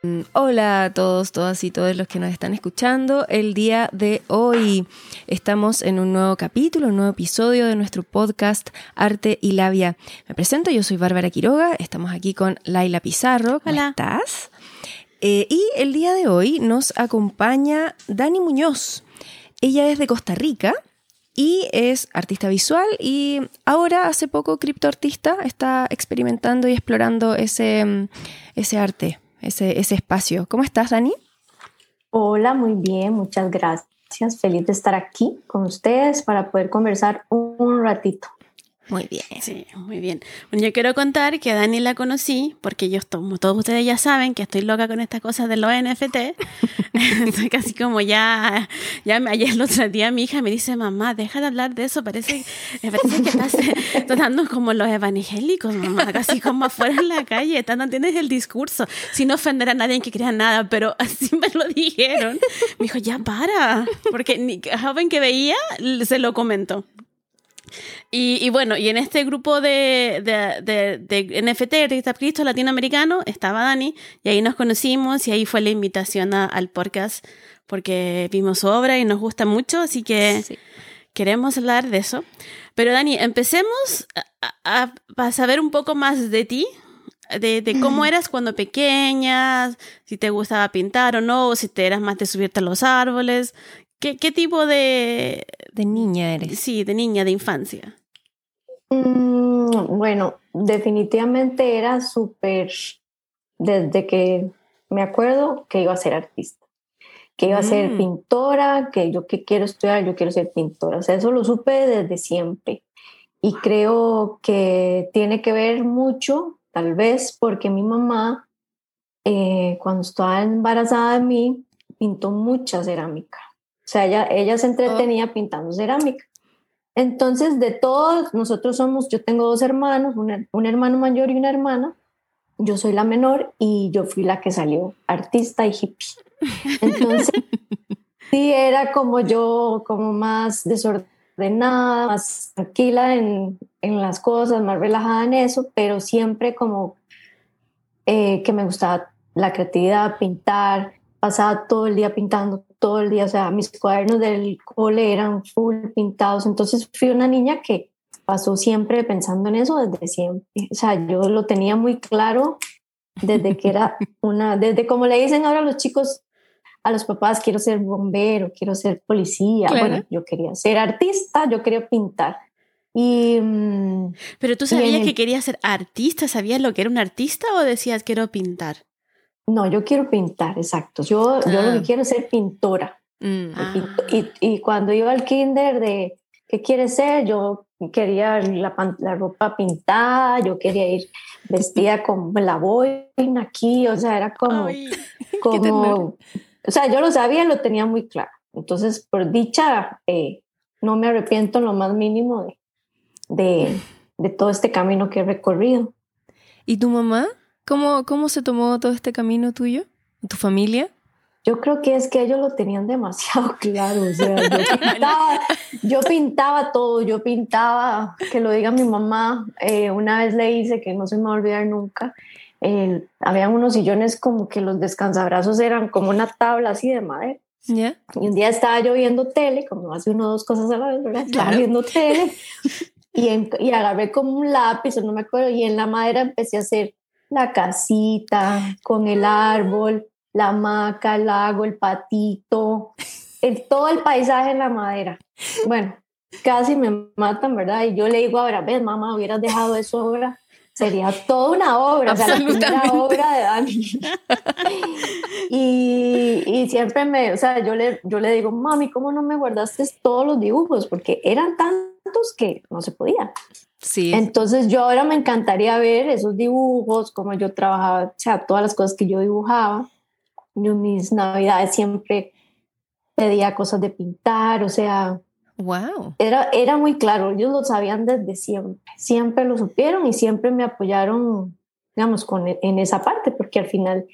Mm, hola a todos, todas y todos los que nos están escuchando. El día de hoy estamos en un nuevo capítulo, un nuevo episodio de nuestro podcast Arte y Labia. Me presento, yo soy Bárbara Quiroga, estamos aquí con Laila Pizarro. ¿Cómo Hola. estás? Eh, y el día de hoy nos acompaña Dani Muñoz. Ella es de Costa Rica y es artista visual y ahora hace poco criptoartista está experimentando y explorando ese, mm, ese arte ese, ese espacio. ¿Cómo estás, Dani? Hola, muy bien, muchas gracias. Feliz de estar aquí con ustedes para poder conversar un, ratito. Muy bien. Sí, muy bien. Bueno, yo quiero contar que a Dani la conocí porque yo, como todos ustedes ya saben, que estoy loca con estas cosas de los NFT. Estoy casi como ya, ya ayer el otro día mi hija me dice, mamá, deja de hablar de eso, parece, parece que estás tratando como los evangélicos, mamá, casi como afuera en la calle, no tienes el discurso, sin ofender a nadie que crea nada, pero así me lo dijeron. Me dijo, ya para, porque ni joven que veía se lo comentó. Y, y, bueno, y en este grupo de, de, de, de NFT, Artista Cristo Latinoamericano, estaba Dani, y ahí nos conocimos, y ahí fue la invitación a, al podcast, porque vimos su obra y nos gusta mucho, así que sí. queremos hablar de eso. Pero Dani, empecemos a, a, a saber un poco más de ti, de, de, cómo eras cuando pequeña, si te gustaba pintar o no, o si te eras más de subirte a los árboles. ¿Qué, qué tipo de, de niña eres? Sí, de niña, de infancia. Mm, bueno, definitivamente era súper, desde que me acuerdo que iba a ser artista, que iba a ser Mm. pintora, que yo que quiero estudiar, yo quiero ser pintora. O sea, eso lo supe desde siempre. Y creo que tiene que ver mucho, tal vez, porque mi mamá, eh, cuando estaba embarazada de mí, pintó mucha cerámica. O sea, ella, ella se entretenía oh. pintando cerámica. Entonces, de todos, nosotros somos, yo tengo dos hermanos, un, un, hermano mayor y una hermana. Yo soy la menor y yo fui la que salió artista y hippie. Entonces, sí, era como yo, como más desordenada, más tranquila en, en las cosas, más relajada en eso, pero siempre como eh, que me gustaba la creatividad, pintar, pasaba todo el día pintando, todo el día, o sea, mis cuadernos del cole eran full pintados, entonces fui una niña que pasó siempre pensando en eso desde siempre, o sea, yo lo tenía muy claro desde que era una, desde como le dicen ahora a los chicos, a los papás, quiero ser bombero, quiero ser policía, claro. bueno, yo quería ser artista, yo quería pintar. Y, mm, Pero tú sabías el, que querías ser artista, ¿sabías lo que era un artista o decías quiero pintar? No, yo quiero pintar, exacto. Yo, ah. yo lo que quiero es ser pintora. Mm. Ah. Y, y, cuando iba al kinder de qué quieres ser, yo quería la, la, ropa pintada, yo quería ir vestida con la boina aquí, o sea, era como, Ay, como o sea, yo lo sabía, lo tenía muy claro. Entonces, por dicha, eh, no me arrepiento en lo más mínimo de, de, de todo este camino que he recorrido. ¿Y tu mamá? ¿Cómo, ¿Cómo se tomó todo este camino tuyo? ¿Tu familia? Yo creo que es que ellos lo tenían demasiado claro. O sea, yo, pintaba, yo pintaba todo, yo pintaba, que lo diga mi mamá, eh, una vez le hice que no se me va a olvidar nunca. Eh, había unos sillones como que los descansabrazos eran como una tabla así de madera. Yeah. Y un día estaba yo viendo tele, como hace uno o dos cosas a la vez, ¿verdad? Estaba claro. viendo tele y, en, y agarré como un lápiz, no me acuerdo, y en la madera empecé a hacer la casita con el árbol, la hamaca, el lago, el patito, el, todo el paisaje en la madera. Bueno, casi me matan, ¿verdad? Y yo le digo ahora, ves, mamá, hubieras dejado eso ahora, sería toda una obra, o sea, la primera obra de Dani. y, y, siempre me, o sea, yo le, yo le digo, mami, ¿cómo no me guardaste todos los dibujos? Porque eran tantos que no se podía. Sí. Entonces yo ahora me encantaría ver esos dibujos, como yo trabajaba, o sea, todas las cosas que yo dibujaba. Yo mis navidades siempre pedía cosas de pintar, o sea, wow. era, era muy claro, ellos lo sabían desde siempre, siempre lo supieron y siempre me apoyaron, digamos, con, en esa parte, porque al final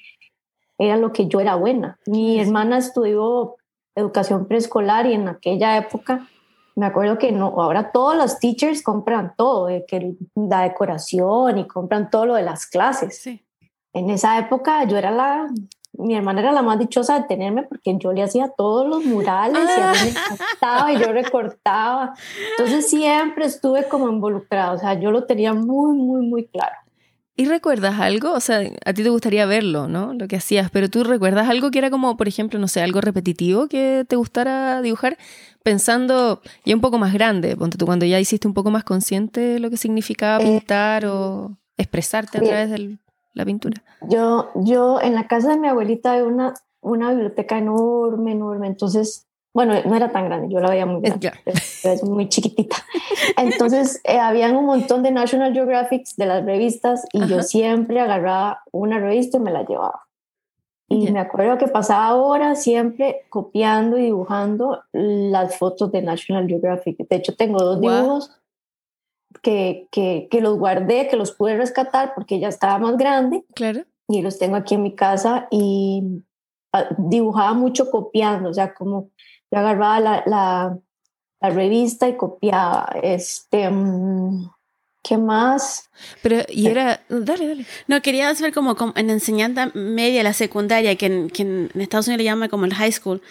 era lo que yo era buena. Mi hermana estudió educación preescolar y en aquella época me acuerdo que no, ahora todos los teachers compran todo, que la decoración y compran todo lo de las clases. Sí. en esa época yo era la, mi hermana era la más dichosa de tenerme porque yo le hacía todos los murales y a mí me encantaba y yo recortaba. Entonces siempre estuve como involucrada, o sea, yo lo tenía muy, muy, muy claro. ¿Y recuerdas algo? O sea, a ti te gustaría verlo, ¿no? Lo que hacías, pero tú recuerdas algo que era como, por ejemplo, no sé, algo repetitivo que te gustara dibujar, pensando ya un poco más grande, ponte tú cuando ya hiciste un poco más consciente lo que significaba Eh, pintar o expresarte a través de la pintura. Yo, yo en la casa de mi abuelita había una, una biblioteca enorme, enorme, entonces, bueno, no era tan grande, yo la veía muy grande, es muy chiquitita. Entonces, eh, habían un montón de National Geographic de las revistas y yo Ajá. siempre agarraba una revista y me la llevaba. Y Ya. me acuerdo que pasaba horas siempre copiando y dibujando las fotos de National Geographic. De hecho, tengo dos Guau. dibujos que, que, que los guardé, que los pude rescatar porque ya estaba más grande Claro. y los tengo aquí en mi casa y ah, dibujaba mucho copiando, o sea, como yo agarraba la, la, la revista y copiaba. Este, mm, ¿Qué más? Pero, y era. Dale, dale. No, quería saber como, como en enseñanza media, la secundaria, que en, que en Estados Unidos le llama como el high school.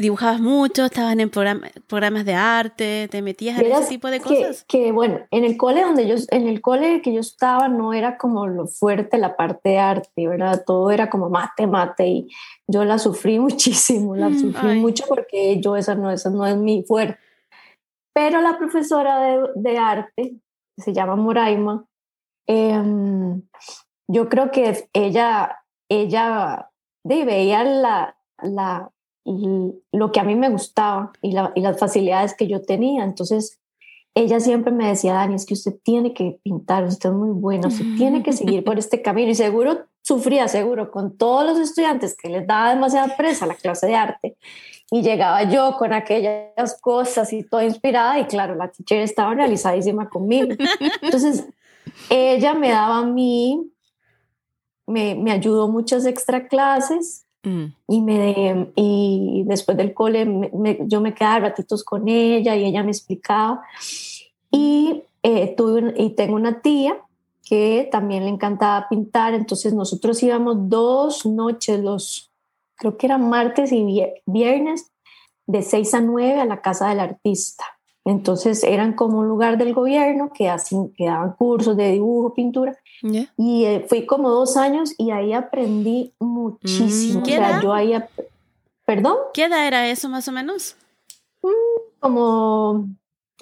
Dibujabas mucho, estaban en programa- programas de arte, te metías en ese tipo de que, cosas. que, bueno, en el cole donde yo, en el cole que yo estaba no era como lo fuerte la parte de arte, ¿verdad? Todo era como mate, mate y yo la sufrí muchísimo, la Mm, sufrí ay. mucho porque yo esa no, esa no es mi fuerte. Pero la profesora de, de arte, que se llama Moraima, em, yo creo que ella, ella de, veía la, la, lo que a mí me gustaba y, la- y las facilidades que yo tenía. Entonces, ella siempre me decía, Dani, es que usted tiene que pintar, usted es muy buena, usted tiene que seguir por este camino. Y seguro sufría, seguro, con todos los estudiantes que les daba demasiada presa la clase de arte. Y llegaba yo con aquellas cosas y toda inspirada y claro, la teacher estaba realizadísima conmigo. Entonces, ella me daba a mí, me, me ayudó muchas extra clases Mm. y, me, y después del cole me- me- yo me quedaba ratitos con ella y ella me explicaba. Y, eh, tuve, y tengo una tía que también le encantaba pintar, entonces nosotros íbamos dos noches, los, creo que eran martes y vier- viernes, de 6 a 9 a la casa del artista. Entonces eran como un lugar del gobierno que, hacían, que daban cursos de dibujo, pintura. Y eh, fui como dos años y ahí aprendí muchísimo. Mm. o ¿Qué sea, edad? yo ahí, ap- perdón, ¿Qué edad era eso más o menos? como,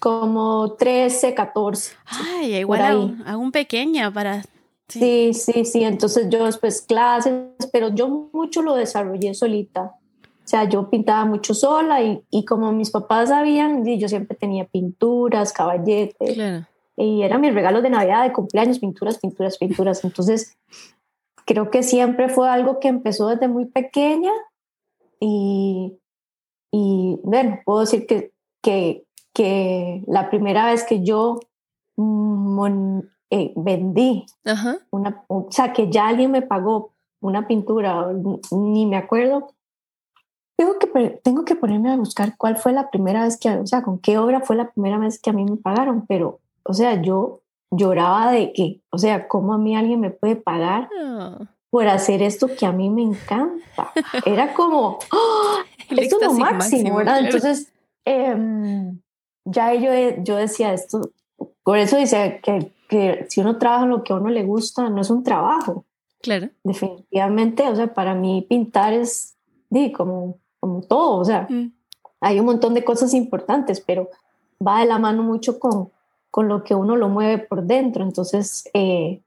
como 13, 14. Ay, igual ahí. aún, aún pequeña para... Sí. Sí, sí, sí. Entonces yo después clases, pero yo mucho lo desarrollé solita. O sea, yo pintaba mucho sola y, y como mis papás sabían, yo siempre tenía pinturas, caballetes. Claro. Y era mi regalo de Navidad, de cumpleaños, pinturas, pinturas, pinturas. Entonces, creo que siempre fue algo que empezó desde muy pequeña y, y bueno, puedo decir que, que, que la primera vez que yo mon- eh, vendí Ajá. una, o sea, que ya alguien me pagó una pintura, ni me acuerdo. Tengo que, tengo que ponerme a buscar cuál fue la primera vez que, o sea, con qué obra fue la primera vez que a mí me pagaron, pero, o sea, yo lloraba de que, o sea, ¿cómo a mí alguien me puede pagar Ah, por hacer esto que a mí me encanta? Era como, el esto es lo máximo, ¿verdad? Entonces, em, ya yo, yo decía esto, por eso dice que, que si uno trabaja en lo que a uno le gusta, no es un trabajo, Claro. definitivamente, o sea, para mí pintar es di, como, como todo, o sea, Mm. hay un montón de cosas importantes, pero va de la mano mucho con, con lo que uno lo mueve por dentro, entonces, eh,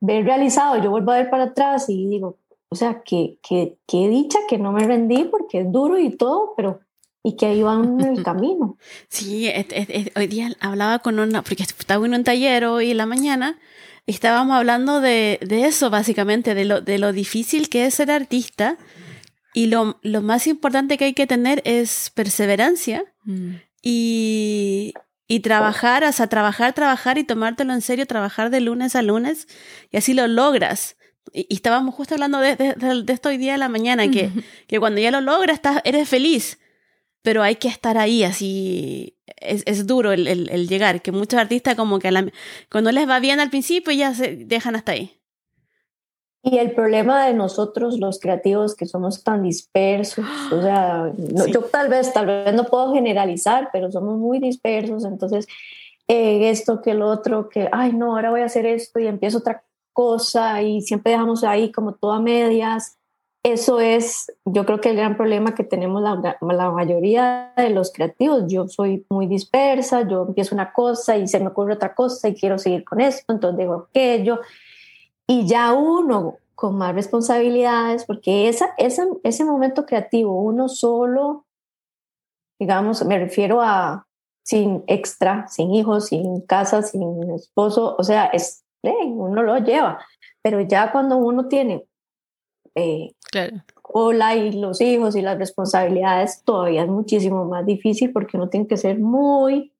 ver realizado, yo vuelvo a ver para atrás y digo, o sea, que, que, que dicha que no me rendí porque es duro y todo, pero y que iba en el camino. Sí, es- es- es- hoy día hablaba con una, porque estaba en un taller hoy en la mañana, y estábamos hablando de, de eso básicamente, de lo, de lo difícil que es ser artista, y lo, lo más importante que hay que tener es perseverancia Mm. y, y trabajar, o sea, trabajar, trabajar y tomártelo en serio, trabajar de lunes a lunes, y así lo logras. Y, y estábamos justo hablando de, de, de- de esto hoy día de la mañana, que, que cuando ya lo logras, estás, eres feliz pero hay que estar ahí, así es, es duro el, el- el llegar, que muchos artistas como que a la- cuando les va bien al principio ya se dejan hasta ahí. Y el problema de nosotros, los creativos, que somos tan dispersos, o sea, yo tal vez, tal vez no puedo generalizar, pero somos muy dispersos, entonces eh, esto que el otro, que, ay, no, ahora voy a hacer esto y empiezo otra cosa y siempre dejamos ahí como todo a medias. Eso es, yo creo que el gran problema que tenemos la, la mayoría de los creativos. Yo soy muy dispersa, yo empiezo una cosa y se me ocurre otra cosa y quiero seguir con esto, entonces digo aquello. Y ya uno con más responsabilidades, porque esa, esa, ese momento creativo, uno solo, digamos, me refiero a sin extra, sin hijos, sin casa, sin esposo, o sea, es, uno lo lleva, pero ya cuando uno tiene eh, hola y los hijos y las responsabilidades, todavía es muchísimo más difícil porque uno tiene que ser muy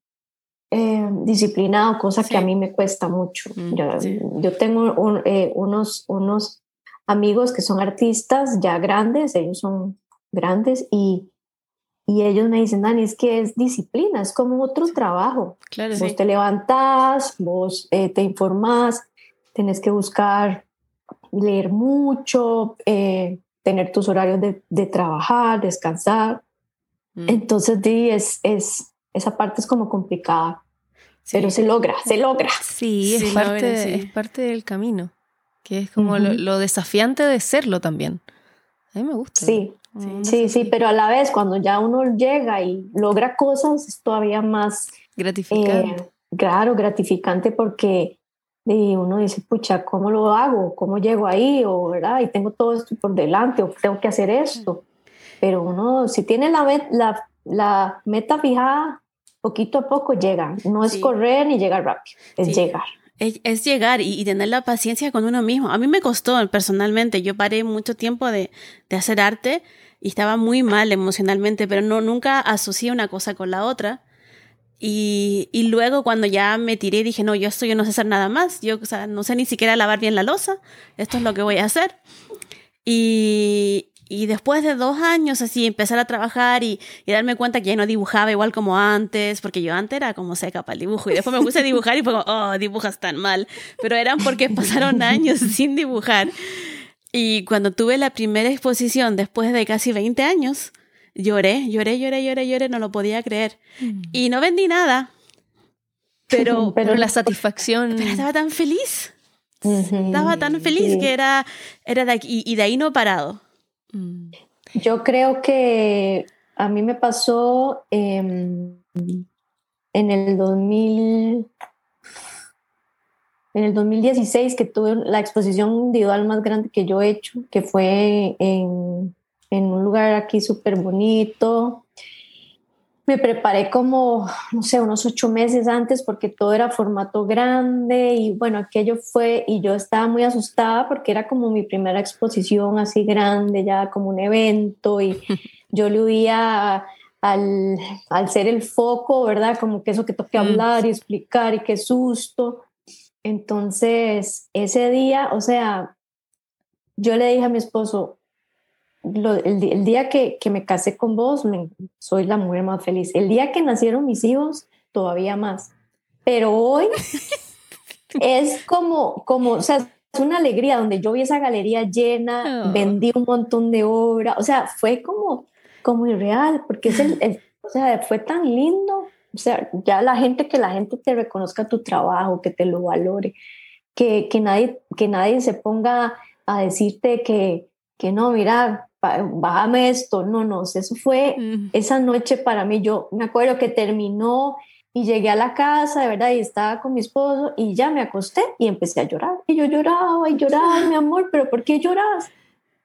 eh, disciplinado, cosa que a mí me cuesta mucho. Mm, yo, tengo eh, unos, unos amigos que son artistas ya grandes, ellos son grandes y, y ellos me dicen, Dani, es que es disciplina, es como otro trabajo. Claro, vos te levantás, vos eh, te informás, tenés que buscar leer mucho, tener tus horarios de, de trabajar, descansar. Mm. Entonces, es, es, esa parte es como complicada. Pero se logra, se logra. Sí, es, parte, es parte del camino, que es como lo, desafiante de serlo también. A mí me gusta. Sí, sí, sí, pero a la vez cuando ya uno llega y logra cosas es todavía más... Gratificante. Eh, claro, gratificante porque y uno dice, pucha, ¿cómo lo hago? ¿Cómo llego ahí? O, ¿verdad? Y tengo todo esto por delante, o tengo que hacer esto. Pero uno, si tiene la, la, la meta fijada, poquito a poco llega. No es correr ni llegar rápido, es llegar. Es, llegar y, tener la paciencia con uno mismo. A mí me costó personalmente. Yo paré mucho tiempo de, de hacer arte y estaba muy mal emocionalmente, pero no, nunca asocié una cosa con la otra. Y, y, luego cuando ya me tiré dije, no, yo esto yo no sé hacer nada más. Yo o sea, no sé ni siquiera lavar bien la losa. Esto es lo que voy a hacer. Y, y después de dos años así, empezar a trabajar y, darme cuenta que ya no dibujaba igual como antes, porque yo antes era como seca para el dibujo. Y después me puse a dibujar y fue como, oh, dibujas tan mal. Pero eran porque pasaron años sin dibujar. Y cuando tuve la primera exposición después de casi 20 años, lloré, lloré, lloré, lloré, lloré, no lo podía creer. Mm. Y no vendí nada. Pero, pero la satisfacción. Pero estaba tan feliz. Estaba tan feliz que era, era de aquí, y de ahí no he parado. Mm. Yo creo que a mí me pasó en el 2000, en el 2016 que tuve la exposición individual más grande que yo he hecho, que fue en, en un lugar aquí súper bonito, me preparé como, no sé, unos ocho meses antes porque todo era formato grande y bueno, aquello fue y yo estaba muy asustada porque era como mi primera exposición así grande, ya como un evento y yo le huía al, al ser el foco, ¿verdad? Como que eso que toque mm. hablar y explicar y qué susto. Entonces, ese día, o sea, yo le dije a mi esposo, el, día que, me casé con vos, soy la mujer más feliz. El día que nacieron mis hijos, todavía más. Pero hoy es como, como, o sea, es una alegría donde yo vi esa galería llena, oh. vendí un montón de obra, o sea, fue como, como irreal, porque es el, o sea, fue tan lindo, o sea, ya la gente, que la gente te reconozca tu trabajo, que te lo valore, que, que, nadie, que nadie se ponga a decirte que, que no, mira, bájame esto, no, no, eso fue esa noche para mí, yo me acuerdo que terminó y llegué a la casa, de verdad, y estaba con mi esposo y ya me acosté y empecé a llorar. Y yo lloraba y lloraba, mi amor, pero ¿por qué lloras?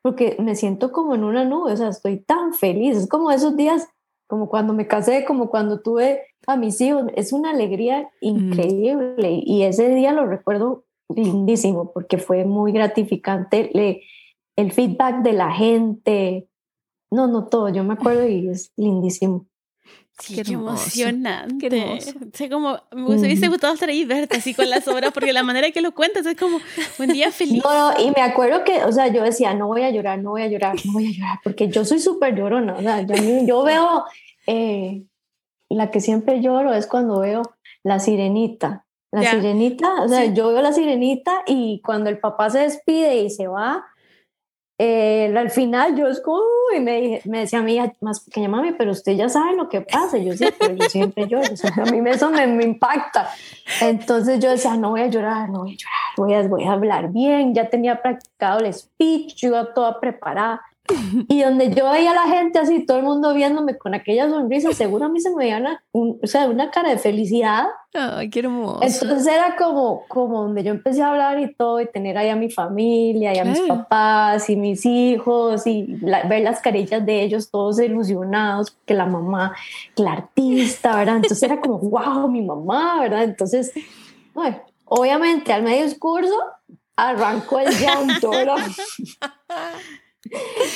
Porque me siento como en una nube, o sea, estoy tan feliz, es como esos días, como cuando me casé, como cuando tuve a mis hijos, es una alegría increíble y ese día lo recuerdo lindísimo porque fue muy gratificante. Le, el feedback de la gente. No, no todo, yo me acuerdo y es lindísimo. Sí, qué, emocionante. Qué sé como, me hubiese gustado estar ahí verte así con las obras, porque la manera que lo cuentas es como un día feliz. No, y me acuerdo que, o sea, yo decía, no voy a llorar, no voy a llorar, no voy a llorar, porque yo soy súper llorona, o sea, yo, yo veo, eh, la que siempre lloro es cuando veo La Sirenita, La sirenita, o sea, yo veo la sirenita y cuando el papá se despide y se va, eh, al final yo es y me, me decía a hija más pequeña, mami, pero usted ya sabe lo que pasa. yo sí, pero yo siempre lloro, a mí eso me, me, impacta. Entonces yo decía, no voy a llorar, no voy a llorar, voy a, voy a hablar bien. Ya tenía practicado el speech, yo iba toda preparada. Y donde yo veía a la gente así, todo el mundo viéndome con aquella sonrisa, seguro a mí se me veía una, o sea, una cara de felicidad. Ay, qué hermoso. Entonces era como, como donde yo empecé a hablar y todo, y tener ahí a mi familia, y a mis papás, y mis hijos, y ver las carillas de ellos todos ilusionados, que la mamá, que la artista, ¿verdad? Entonces era como, wow, mi mamá, ¿verdad? Entonces, bueno, obviamente al medio discurso arrancó el llanto, ¿verdad?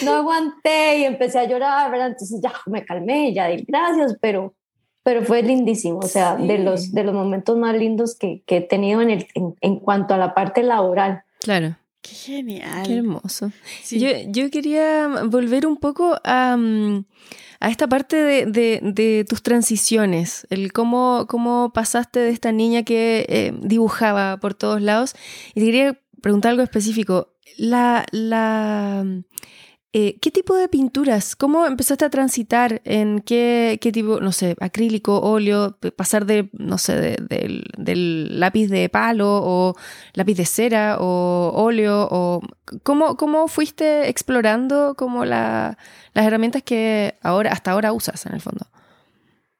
no aguanté y empecé a llorar, ¿verdad? Entonces ya me calmé y ya di gracias, pero, pero fue lindísimo, o sea, de, los, de los momentos más lindos que, que he tenido en, el, en, cuanto a la parte laboral. Claro. Qué genial. Qué hermoso. Yo, yo, quería volver un poco a, mm, a esta parte de, de, de, tus transiciones, el cómo, cómo pasaste de esta niña que eh, dibujaba por todos lados. Y te quería preguntar algo específico. La, la, eh, ¿Qué tipo de pinturas? ¿Cómo empezaste a transitar? ¿En qué, qué tipo, no sé, acrílico, óleo, pasar de, no sé, del lápiz de palo o lápiz de cera o óleo? O, ¿cómo, ¿Cómo fuiste explorando como la, las herramientas que ahora, hasta ahora usas en el fondo?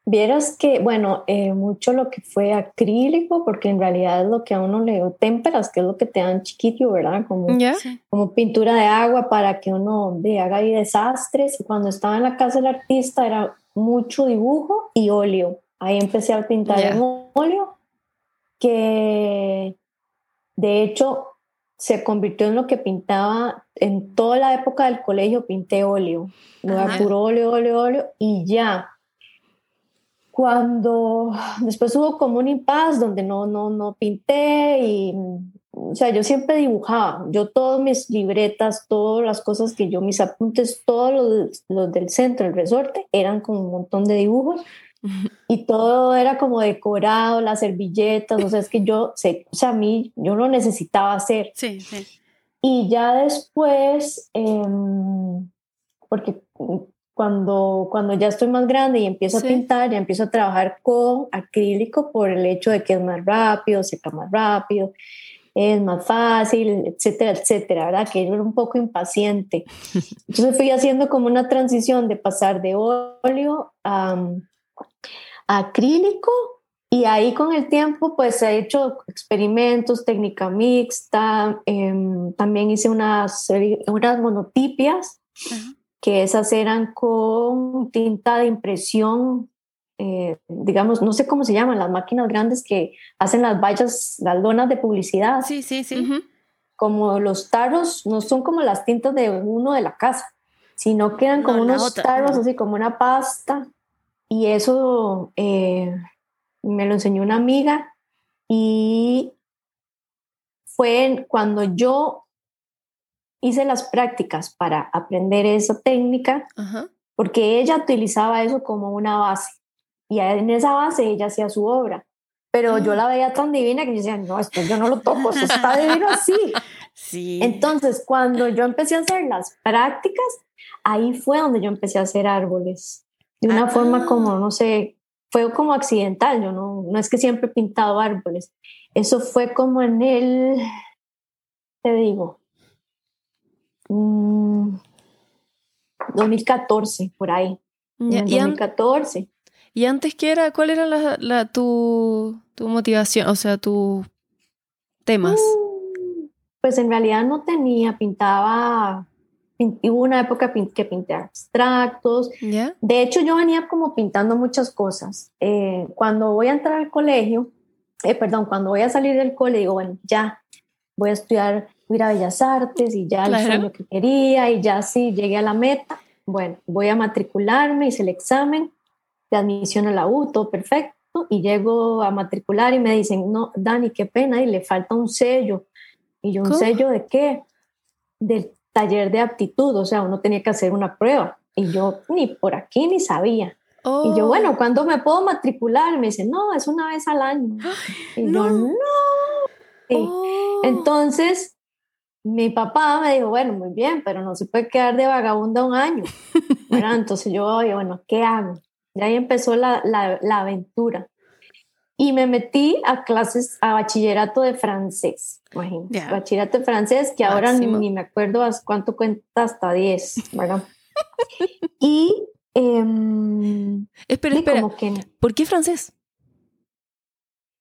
Vieras que, bueno, eh, mucho lo que fue acrílico, porque en realidad es lo que a uno le dio témperas, que es lo que te dan chiquito, ¿verdad? Como, como pintura de agua para que uno de, haga ahí desastres. Y cuando estaba en la casa del artista era mucho dibujo y óleo. Ahí empecé a pintar en óleo, que de hecho se convirtió en lo que pintaba en toda la época del colegio, pinté óleo. Luego puro óleo, óleo, óleo y ya cuando después hubo como un impasse donde no, no, no pinté y, o sea, yo siempre dibujaba, yo todas mis libretas, todas las cosas que yo, mis apuntes, todos los, los del centro, el resorte, eran como un montón de dibujos y todo era como decorado, las servilletas, o sea, es que yo sé, o sea, a mí, yo lo necesitaba hacer. Sí, sí. Y ya después, eh, porque cuando, cuando ya estoy más grande y empiezo a pintar, ya empiezo a trabajar con acrílico por el hecho de que es más rápido, seca más rápido, es más fácil, etcétera, etcétera, ¿verdad? Que yo era un poco impaciente. Entonces fui haciendo como una transición de pasar de óleo a, acrílico y ahí con el tiempo pues he hecho experimentos, técnica mixta, em, también hice unas, unas monotipias que esas eran con tinta de impresión, eh, digamos, no sé cómo se llaman, las máquinas grandes que hacen las vallas, las lonas de publicidad. Sí, sí, sí. Como los tarros, no son como las tintas de uno de la casa, sino que eran como unos tarros, así como una pasta. Y eso eh, me lo enseñó una amiga y fue cuando yo hice las prácticas para aprender esa técnica porque ella utilizaba eso como una base y en esa base ella hacía su obra. Pero yo ah. la veía tan divina que yo decía, no, esto yo no lo toco, eso está divino así. Sí. Entonces, cuando yo empecé a hacer las prácticas, ahí fue donde yo empecé a hacer árboles. De una forma como, ah. no sé, fue como accidental. Yo no, no es que siempre he pintado árboles. Eso fue como en el, te digo, 2014, mm, por ahí. ¿Y, 2014. ¿Y antes qué era? ¿Cuál era la, tu, tu, motivación? O sea, tus temas. Mm, pues en realidad no tenía, pintaba, hubo una época que pinté abstractos. De hecho, yo venía como pintando muchas cosas. Eh, cuando voy a entrar al colegio, eh, perdón, cuando voy a salir del colegio, digo, bueno, ya, voy a estudiar ir a Bellas Artes y ya claro. lo que quería y ya sí llegué a la meta. Bueno, voy a matricularme, hice el examen de admisión a la U, todo perfecto, y llego a matricular y me dicen, no, Dani, qué pena, y le falta un sello. Y yo, ¿un sello de qué? Del taller de aptitud, o sea, uno tenía que hacer una prueba. Y yo ni por aquí ni sabía. Y yo, Oh. bueno, ¿cuándo me puedo matricular? Me dice, no, es una vez al año. Y no. yo, no. Sí. Oh. Entonces, mi papá me dijo, bueno, muy bien, pero no se puede quedar de vagabunda un año. ¿verdad? Entonces yo, oye, bueno, ¿qué hago? Y ahí empezó la, la, la aventura. Y me metí a clases, a bachillerato de francés, imagínate. Bachillerato de francés, que ahora ni, ni me acuerdo cuánto cuenta, hasta 10, ¿verdad? y em, Espera, espera. como que ¿Por qué francés?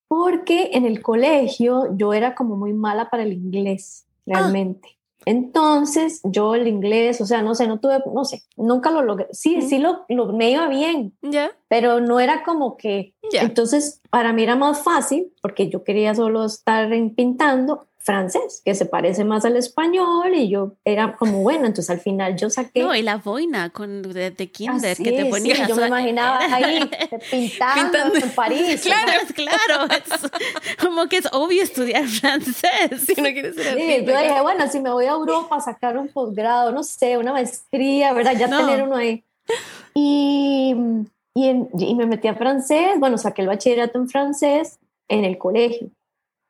porque en el colegio yo era como muy mala para el inglés, realmente. Entonces, yo el inglés, o sea, no sé, no tuve, no sé, nunca lo logré. Sí, sí lo, lo me iba bien, pero no era como que. Entonces, para mí era más fácil, porque yo quería solo estar pintando francés, que se parece más al español, y yo era como, bueno, entonces al final yo saqué. No, y la boina con, de, de kinder Así, que te sí, ponías. yo me imaginaba ahí pintando, Pintando. en París. Claro, claro. es como que es obvio estudiar francés. Si no quieres ser Sí, yo dije, bueno, si me voy a Europa a sacar un posgrado, no sé, una maestría, ¿verdad? Ya No. tener uno ahí. Y, y, en- y me metí a francés, bueno, saqué el bachillerato en francés en el colegio.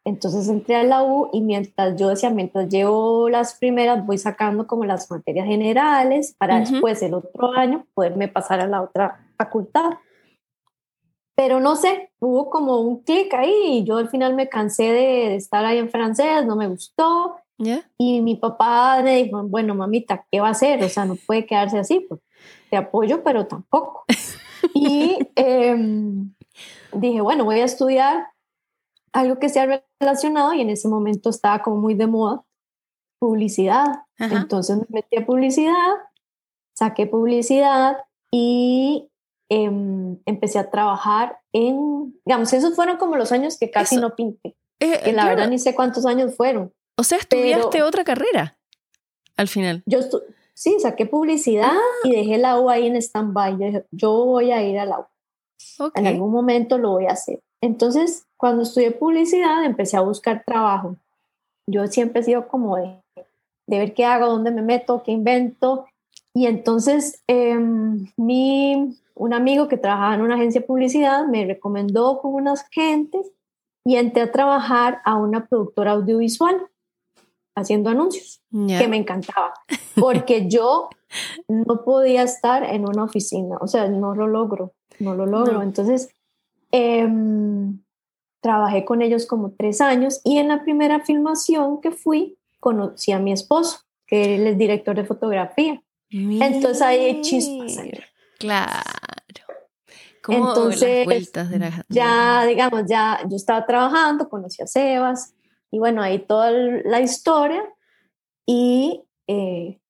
Entonces entré a la U y mientras yo decía, mientras llevo las primeras, voy sacando como las materias generales para Ujú. después el otro año poderme pasar a la otra facultad. Pero no sé, hubo como un clic ahí y yo al final me cansé de, de estar ahí en francés, no me gustó. ¿Ya? Y mi papá me dijo, bueno, mamita, ¿qué va a hacer? O sea, no puede quedarse así, pues te apoyo, pero tampoco. y em, dije, bueno, voy a estudiar algo que sea relacionado y en ese momento estaba como muy de moda, publicidad. Ajá. Entonces me metí a publicidad, saqué publicidad y em, empecé a trabajar en, digamos, esos fueron como los años que casi Eso. no pinté. Eh, Que la claro. verdad ni sé cuántos años fueron. O sea, estudiaste pero- otra carrera al final. Yo sí, saqué publicidad y dejé la U ahí en stand-by. Yo voy a ir a la U. Ok. En algún momento lo voy a hacer. Entonces, cuando estudié publicidad, empecé a buscar trabajo. Yo siempre he sido como de, de ver qué hago, dónde me meto, qué invento. Y entonces, em, mi, un amigo que trabajaba en una agencia de publicidad me recomendó con unas gentes y entré a trabajar a una productora audiovisual haciendo anuncios que me encantaba, porque yo no podía estar en una oficina, o sea, no lo logro, no lo logro. No. Entonces, em, trabajé con ellos como tres años y en la primera filmación que fui, conocí a mi esposo, que él es director de fotografía. Entonces ahí chispas. Claro. Como Entonces, las vueltas de la... Ya, digamos, ya yo estaba trabajando, conocí a Sebas y bueno, ahí toda la historia y eh,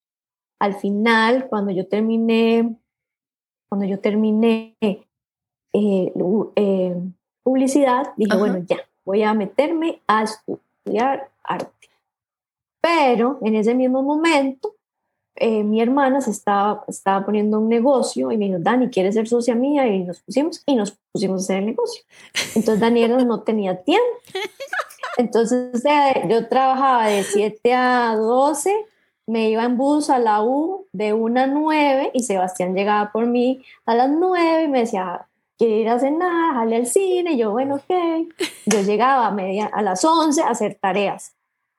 al final, cuando yo terminé, cuando yo terminé eh, eh, publicidad, dije, Ajá. bueno, ya, voy a meterme a estudiar arte. Pero en ese mismo momento, eh, mi hermana se estaba, estaba poniendo un negocio y me dijo, Dani, ¿quieres ser socia mía? Y nos pusimos y nos pusimos a hacer el negocio. Entonces Daniela no tenía tiempo. Entonces eh, yo trabajaba de 7 a 12, me iba en bus a la U de 1 a 9 y Sebastián llegaba por mí a las 9 y me decía, ¿quiere ir a cenar? Jale al cine. Y yo, bueno, ok. Yo llegaba a, media, a las 11 a hacer tareas.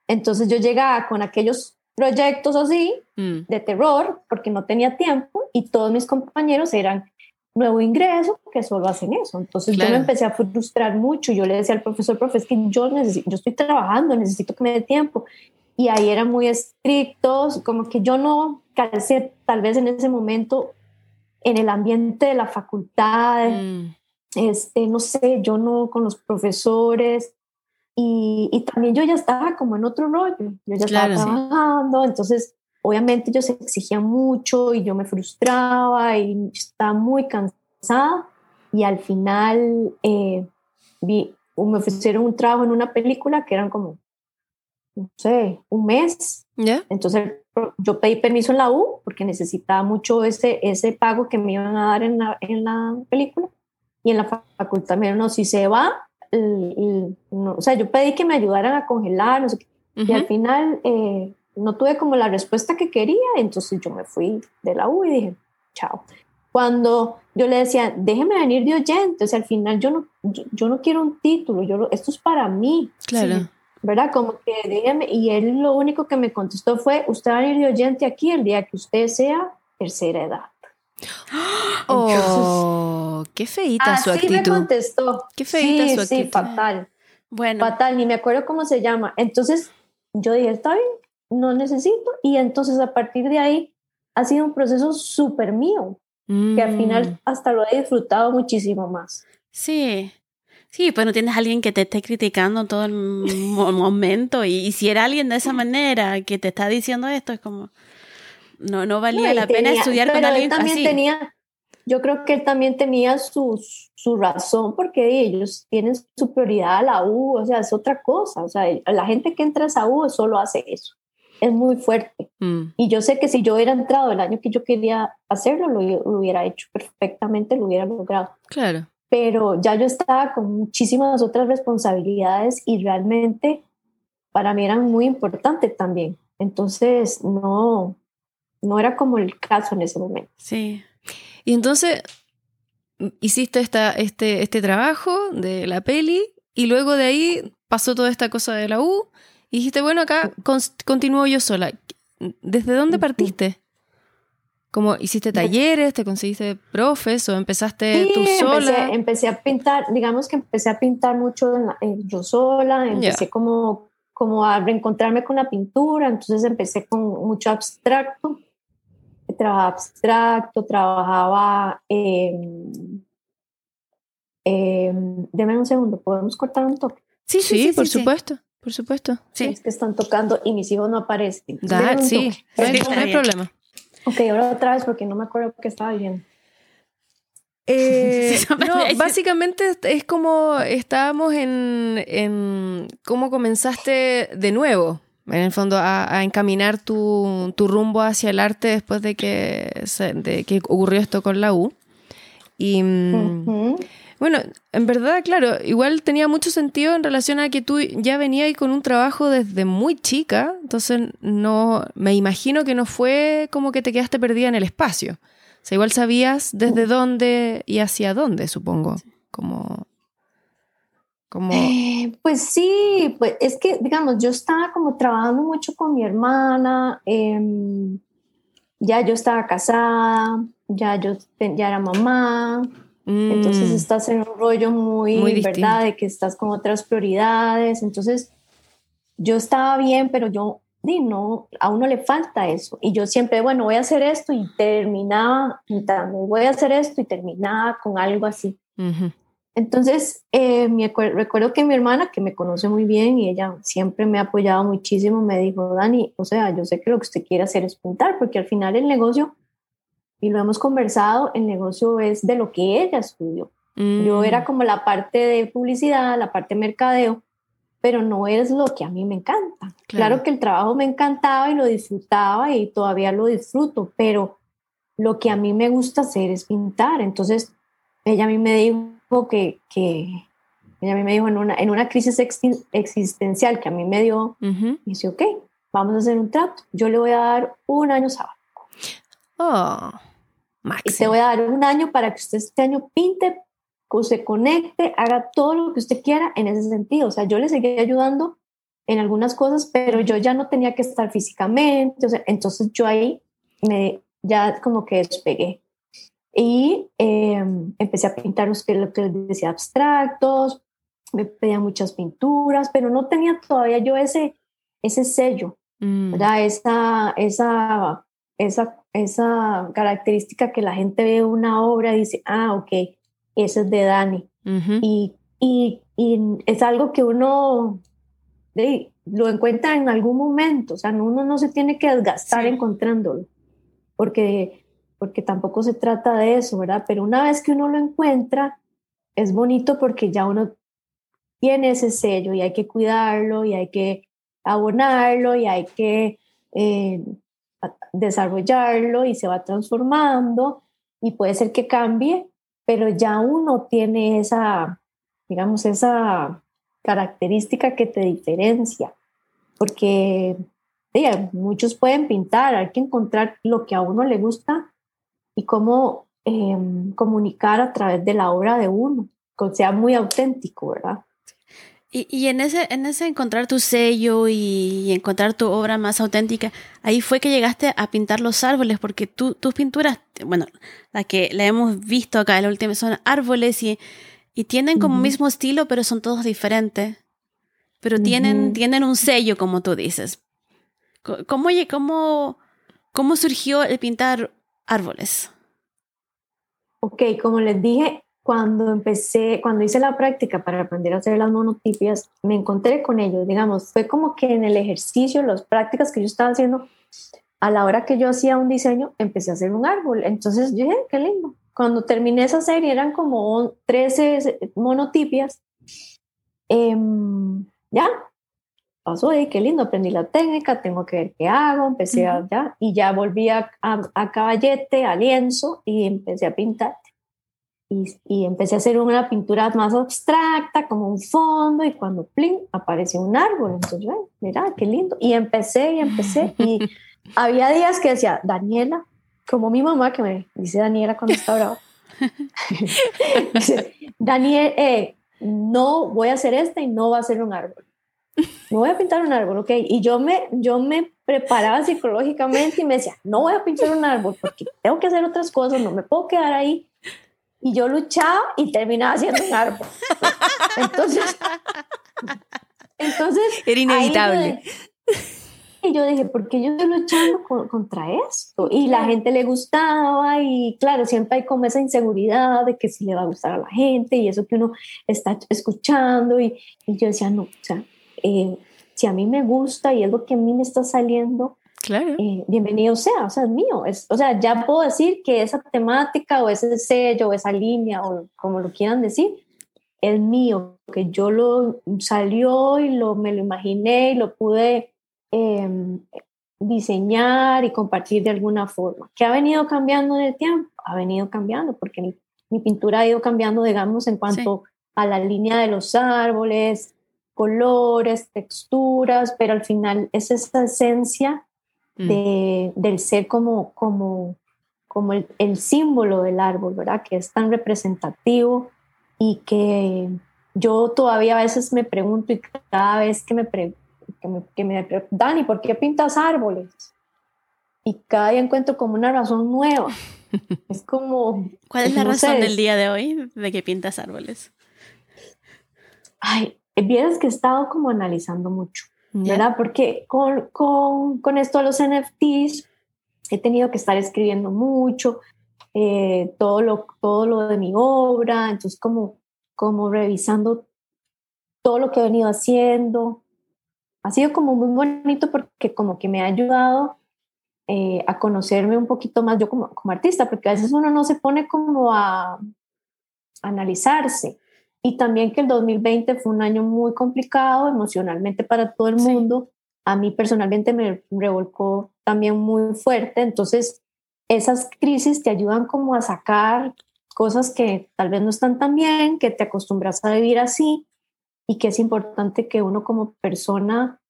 Entonces yo llegaba con aquellos proyectos así Mm. de terror porque no tenía tiempo y todos mis compañeros eran nuevo ingreso que solo hacen eso. Entonces yo Claro. me empecé a frustrar mucho. Yo le decía al profesor, profe, es que yo, necesito, yo estoy trabajando, necesito que me dé tiempo. Y ahí eran muy estrictos, como que yo no calcé tal vez en ese momento en el ambiente de la facultad, Mm. este, no sé, yo no con los profesores y, y también yo ya estaba como en otro rollo, yo ya Claro, sí. estaba trabajando, entonces obviamente ellos se exigían mucho y yo me frustraba y estaba muy cansada y al final eh, vi, me ofrecieron un trabajo en una película que eran como, no sé, un mes, ¿Ya? entonces yo pedí permiso en la U porque necesitaba mucho ese, ese pago que me iban a dar en la, en la película. Y en la fa- facultad me dijeron, no, si se va, el- el- no, o sea, yo pedí que me ayudaran a congelar, no sé qué. Y al final eh, no tuve como la respuesta que quería, entonces yo me fui de la U y dije, chao. cuando yo le decía, déjeme venir de oyente, o sea, al final yo no, yo, no quiero un título, yo esto es para mí. Claro. ¿Verdad? Como que déjeme, y él lo único que me contestó fue, usted va a venir de oyente aquí el día que usted sea tercera edad. Oh, qué feita su actitud. me contestó. Qué feita su actitud. Sí, fatal. Bueno. Fatal, ni me acuerdo cómo se llama. Entonces yo dije, está bien, no necesito. Y entonces a partir de ahí ha sido un proceso súper mío, que al final mm. hasta lo he disfrutado muchísimo más. Sí. Sí, pues no tienes a alguien que te esté criticando todo el momento y, si era alguien de esa manera que te está diciendo esto, es como, no, no valía la pena estudiar con alguien también así. Tenía, yo creo que él también tenía su, su razón porque ellos tienen su prioridad a la U, o sea, es otra cosa, o sea, la gente que entra a esa U solo hace eso, es muy fuerte. Mm. Y yo sé que si yo hubiera entrado el año que yo quería hacerlo, lo, lo, hubiera hecho perfectamente, lo hubiera logrado. Claro. Pero ya yo estaba con muchísimas otras responsabilidades y realmente para mí eran muy importantes también. Entonces, no, no era como el caso en ese momento. Sí. Y entonces hiciste esta, este, este trabajo de la peli y luego de ahí pasó toda esta cosa de la U y dijiste, bueno, acá continúo yo sola. ¿Desde dónde partiste? ¿Cómo hiciste talleres, te conseguiste profes o empezaste tú sola? Empecé, a pintar, digamos que empecé a pintar mucho yo sola, empecé como, como a reencontrarme con la pintura, entonces empecé con mucho abstracto trabajaba abstracto, trabajaba... Eh, deme un segundo, ¿podemos cortar un toque? Sí, sí, por supuesto, por supuesto. Sí. Es que están tocando y mis hijos no aparecen. sí, no hay, problema. Ok, ahora otra vez porque no me acuerdo qué estaba diciendo. Eh, no, básicamente es como estábamos en, en cómo comenzaste de nuevo en el fondo, a, encaminar tu, rumbo hacia el arte después de que, de que ocurrió esto con la U. Y mm, bueno, en verdad, claro, igual tenía mucho sentido en relación a que tú ya venías con un trabajo desde muy chica, entonces no, me imagino que no fue como que te quedaste perdida en el espacio. O sea, igual sabías desde dónde y hacia dónde, supongo. Como eh, pues sí, pues es que, digamos, yo estaba como trabajando mucho con mi hermana, em, ya yo estaba casada, ya yo ya era mamá, entonces mm. estás en un rollo muy, ¿verdad? De que estás con otras prioridades, entonces yo estaba bien, pero yo, no, a uno le falta eso, y yo siempre, bueno, voy a hacer esto y terminaba voy a hacer esto y terminaba con algo así. Entonces, eh, recuerdo que mi hermana, que me conoce muy bien y ella siempre me ha apoyado muchísimo, me dijo, Dani, o sea, yo sé que lo que usted quiere hacer es pintar, porque al final el negocio, y lo hemos conversado, el negocio es de lo que ella estudió. Yo era mm. como la parte de publicidad, la parte de mercadeo, pero no es lo que a mí me encanta. Claro. claro que el trabajo me encantaba y lo disfrutaba y todavía lo disfruto, pero lo que a mí me gusta hacer es pintar. Entonces, ella a mí me dijo, que, que ella a mí me dijo en una, en una crisis existencial que a mí me dio, dice, ok, vamos a hacer un trato, yo le voy a dar un año sábado. Oh, Y te voy a dar un año para que usted este año pinte, se conecte, haga todo lo que usted quiera en ese sentido. O sea, yo le seguí ayudando en algunas cosas, pero yo ya no tenía que estar físicamente. O sea, entonces yo ahí me ya como que despegué. Y em, empecé a pintar los que, lo que les decía abstractos, me pedía muchas pinturas, pero no tenía todavía yo ese, ese sello, mm. Esa, esa, esa, esa característica que la gente ve una obra y dice, ah, ok, ese es de Dani. y, y, y, es algo que uno lo encuentra en algún momento, o sea, uno no se tiene que desgastar encontrándolo, porque porque tampoco se trata de eso, ¿verdad? Pero una vez que uno lo encuentra, es bonito porque ya uno tiene ese sello y hay que cuidarlo y hay que abonarlo y hay que eh, desarrollarlo y se va transformando y puede ser que cambie, pero ya uno tiene esa, digamos, esa característica que te diferencia, porque muchos pueden pintar, hay que encontrar lo que a uno le gusta y cómo em, comunicar a través de la obra de uno, que sea muy auténtico, ¿verdad? Y, en, ese, en ese encontrar tu sello y, encontrar tu obra más auténtica, ahí fue que llegaste a pintar los árboles, porque tú, tus pinturas, bueno, la que la hemos visto acá, la última, son árboles y, y tienen como mismo estilo, pero son todos diferentes. Pero tienen, tienen un sello, como tú dices. ¿Cómo, cómo, ¿Cómo surgió el pintar árboles? Ok, como les dije, cuando empecé, cuando hice la práctica para aprender a hacer las monotipias, me encontré con ellos, digamos, fue como que en el ejercicio, las prácticas que yo estaba haciendo, a la hora que yo hacía un diseño, empecé a hacer un árbol. Entonces yo dije, qué lindo. Cuando terminé esa serie eran como 13 monotipias. Em, ya, pasó ahí, qué lindo, aprendí la técnica, tengo que ver qué hago, empecé a, ya, y ya volví a, a caballete, a lienzo y empecé a pintar y, empecé a hacer una pintura más abstracta, como un fondo, y cuando plin, apareció un árbol. Entonces, mira, qué lindo. Y empecé y empecé. Y había días que decía, Daniela, como mi mamá, que me dice Daniela cuando está bravo, dice, Daniel, eh, no voy a hacer esta y no va a ser un árbol. No voy a pintar un árbol, ¿ok? Y yo me, yo me preparaba psicológicamente y me decía, no voy a pintar un árbol porque tengo que hacer otras cosas, no me puedo quedar ahí y yo luchaba y terminaba haciendo un árbol. Entonces, entonces era inevitable. y yo dije, ¿por qué yo estoy luchando contra esto? Y la gente le gustaba y claro, siempre hay como esa inseguridad de que si le va a gustar a la gente y eso que uno está escuchando y, y yo decía, no, o sea, eh, si a mí me gusta y es lo que a mí me está saliendo, Claro. Eh, bienvenido sea, o sea, es mío. Es, o sea, ya puedo decir que esa temática o ese sello o esa línea o como lo quieran decir, es mío, que yo lo salió y lo, me lo imaginé y lo pude em, diseñar y compartir de alguna forma. ¿Qué ha venido cambiando en el tiempo? Ha venido cambiando porque mi, mi pintura ha ido cambiando, digamos, en cuanto a la línea de los árboles, colores, texturas, pero al final es esa esencia Mm. de, del ser como, como, como el, el, símbolo del árbol, ¿verdad? Que es tan representativo y que yo todavía a veces me pregunto y cada vez que me, que me, que me Dani, ¿por qué pintas árboles? Y cada día encuentro como una razón nueva. es como... ¿Cuál es la razón del día de hoy de que pintas árboles? Ay, vienes que he estado como analizando mucho. ¿Verdad? Porque con, con, con, esto de los NFTs he tenido que estar escribiendo mucho, eh, todo, lo, todo lo de mi obra, entonces como, como revisando todo lo que he venido haciendo. Ha sido como muy bonito porque como que me ha ayudado eh, a conocerme un poquito más yo como, como artista, porque a veces uno no se pone como a, a analizarse y también que el 2020 fue un año muy complicado emocionalmente para todo el mundo. A mí personalmente me revolcó también muy fuerte, entonces esas crisis te ayudan como a sacar cosas que tal vez no están tan bien, que te acostumbras a vivir así y que es importante que uno como persona,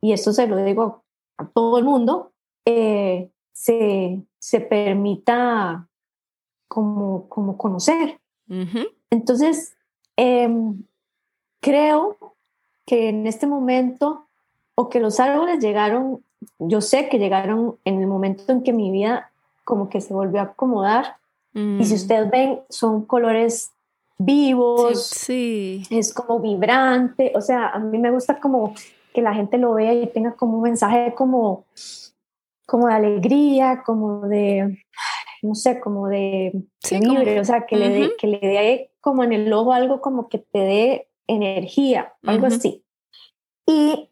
y esto se lo digo a todo el mundo, eh, se, se permita como, como conocer. Entonces, Em, creo que en este momento, o que los árboles llegaron, yo sé que llegaron en el momento en que mi vida como que se volvió a acomodar. Y si mm. ustedes ven, son colores vivos, sí, es como vibrante, o sea, a mí me gusta como que la gente lo vea y tenga como un mensaje como, como de alegría, como de, no sé, como de, libre, o sea, que, le dé, que le dé como en el ojo algo como que te dé energía, algo así. Y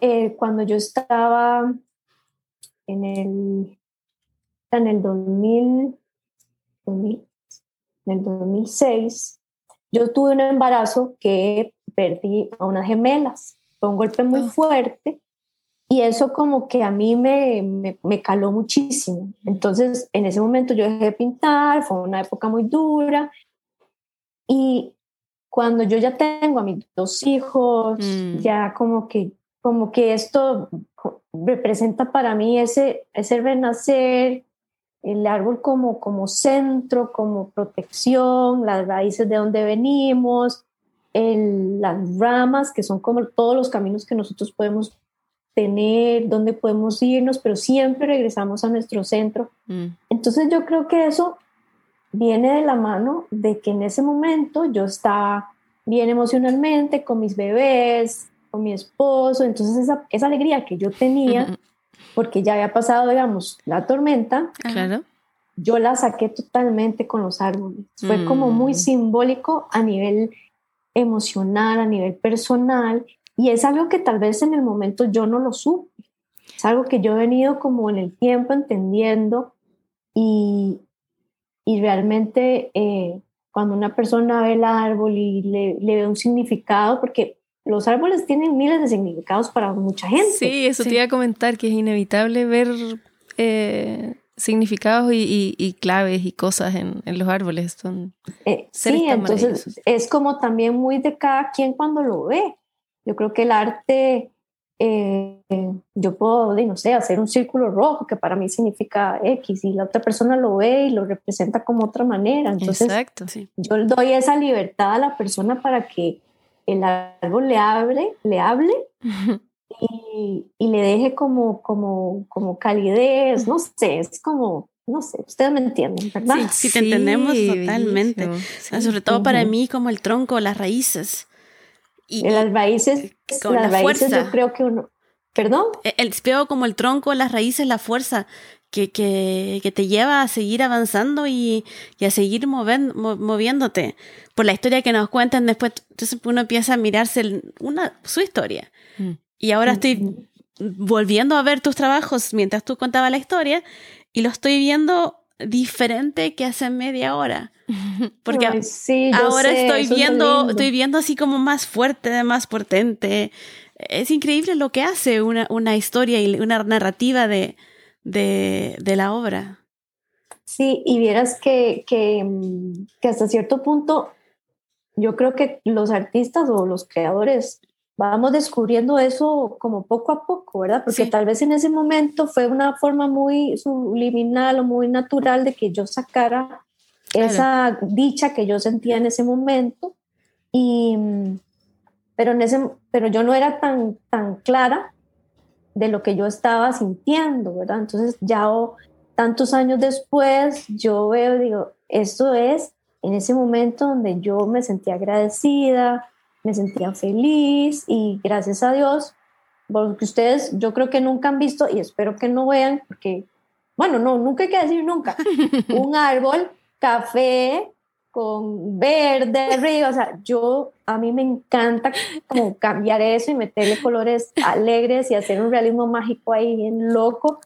eh, cuando yo estaba en el, en el 2000, en el 2006, yo tuve un embarazo que perdí a unas gemelas. Fue un golpe muy fuerte y eso como que a mí me, me, me, caló muchísimo. Entonces, en ese momento yo dejé de pintar, fue una época muy dura y cuando yo ya tengo a mis dos hijos, mm. ya como que, como que esto representa para mí ese, ese renacer, el árbol como, como centro, como protección, las raíces de donde venimos, las ramas, que son como todos los caminos que nosotros podemos tener, donde podemos irnos, pero siempre regresamos a nuestro centro. Mm. Entonces yo creo que eso viene de la mano de que en ese momento yo estaba bien emocionalmente con mis bebés, con mi esposo, entonces esa, esa alegría que yo tenía, porque ya había pasado, digamos, la tormenta, claro. yo la saqué totalmente con los árboles. Fue como muy mm. simbólico a nivel emocional, a nivel personal, y es algo que tal vez en el momento yo no lo supe. Es algo que yo he venido como en el tiempo entendiendo y, y realmente eh, cuando una persona ve el árbol y le, le, ve un significado, porque los árboles tienen miles de significados para mucha gente. Sí, eso te iba a comentar, que es inevitable ver eh, significados y, y, claves y cosas en, en los árboles. Son eh, sí, entonces es como también muy de cada quien cuando lo ve. Yo creo que el arte eh, yo puedo, no sé, hacer un círculo rojo que para mí significa X y la otra persona lo ve y lo representa como otra manera. Entonces, Exacto, sí. yo le doy esa libertad a la persona para que el árbol le, abre, le hable y, y, le deje como, como, como calidez, no sé, es como, no sé, ustedes me entienden, ¿verdad? Sí, sí te entendemos totalmente. Sobre todo para mí como el tronco, las raíces. Y, las raíces, con las raíces yo creo que uno... ¿Perdón? E, el, veo como el tronco, las raíces, la fuerza que, que, que te lleva a seguir avanzando y, y a seguir moviéndote. Por la historia que nos cuentan después, entonces uno empieza a mirarse una, su historia. Mm. Y ahora mm, estoy mm. volviendo a ver tus trabajos mientras tú contabas la historia y lo estoy viendo diferente que hace media hora. Porque ahora estoy viendo, estoy viendo así como más fuerte, más potente. Es increíble lo que hace una, una historia y una narrativa de, de, de, la obra. Sí, y vieras que, que, que hasta cierto punto yo creo que los artistas o los creadores vamos descubriendo eso como poco a poco, ¿verdad? Porque tal vez en ese momento fue una forma muy subliminal o muy natural de que yo sacara esa dicha que yo sentía en ese momento y pero en ese pero yo no era tan tan clara de lo que yo estaba sintiendo, ¿verdad? Entonces ya tantos años después yo veo digo, esto es en ese momento donde yo me sentía agradecida, me sentía feliz y gracias a Dios, porque ustedes yo creo que nunca han visto y espero que no vean, porque, bueno, no, nunca hay que decir nunca, un árbol café con verde, río, o sea, yo, a mí me encanta como cambiar eso y meterle colores alegres y hacer un realismo mágico ahí bien loco,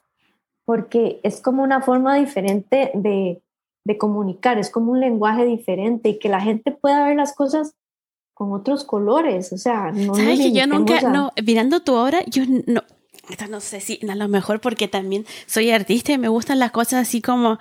porque es como una forma diferente de, de comunicar, es como un lenguaje diferente y que la gente pueda ver las cosas con otros colores, o sea, no ¿Sabes que yo nunca, no, mirando tu obra, yo no, no sé si a lo mejor porque también soy artista y me gustan las cosas así como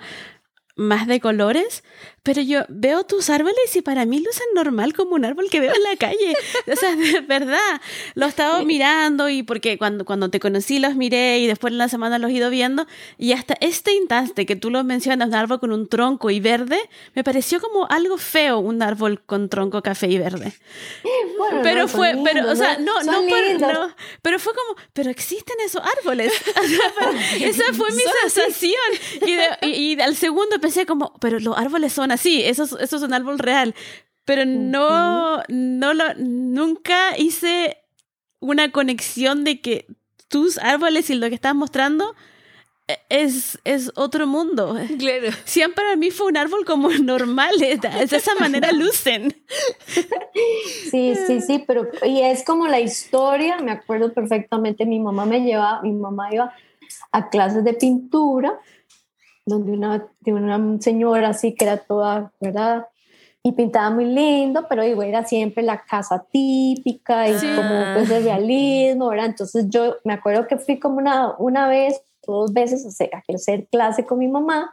más de colores, pero yo veo tus árboles y para mí lucen normal como un árbol que veo en la calle. O sea, de verdad, lo he estado mirando y porque cuando, cuando te conocí los miré y después en la semana los he ido viendo y hasta este instante que tú lo mencionas, un árbol con un tronco y verde, me pareció como algo feo un árbol con tronco café y verde. pero fue, pero, o sea, no, no, no, pero fue como, pero existen esos árboles. esa fue mi sensación. Y, y al segundo pensé como, pero los árboles son así sí, eso, eso es un árbol real. Pero no, no lo, nunca hice una conexión de que tus árboles y lo que estás mostrando e, es, es otro mundo. Claro. Siempre para mí fue un árbol como normal, de esa manera lucen. Sí, sí, sí, pero y es como la historia, me acuerdo perfectamente, mi mamá me llevaba, mi mamá iba a clases de pintura donde una, de una señora así que era toda, ¿verdad? Y pintaba muy lindo, pero digo, era siempre la casa típica y como pues de realismo, ¿verdad? Entonces yo me acuerdo que fui como una, una vez, dos veces o sea, a hacer clase con mi mamá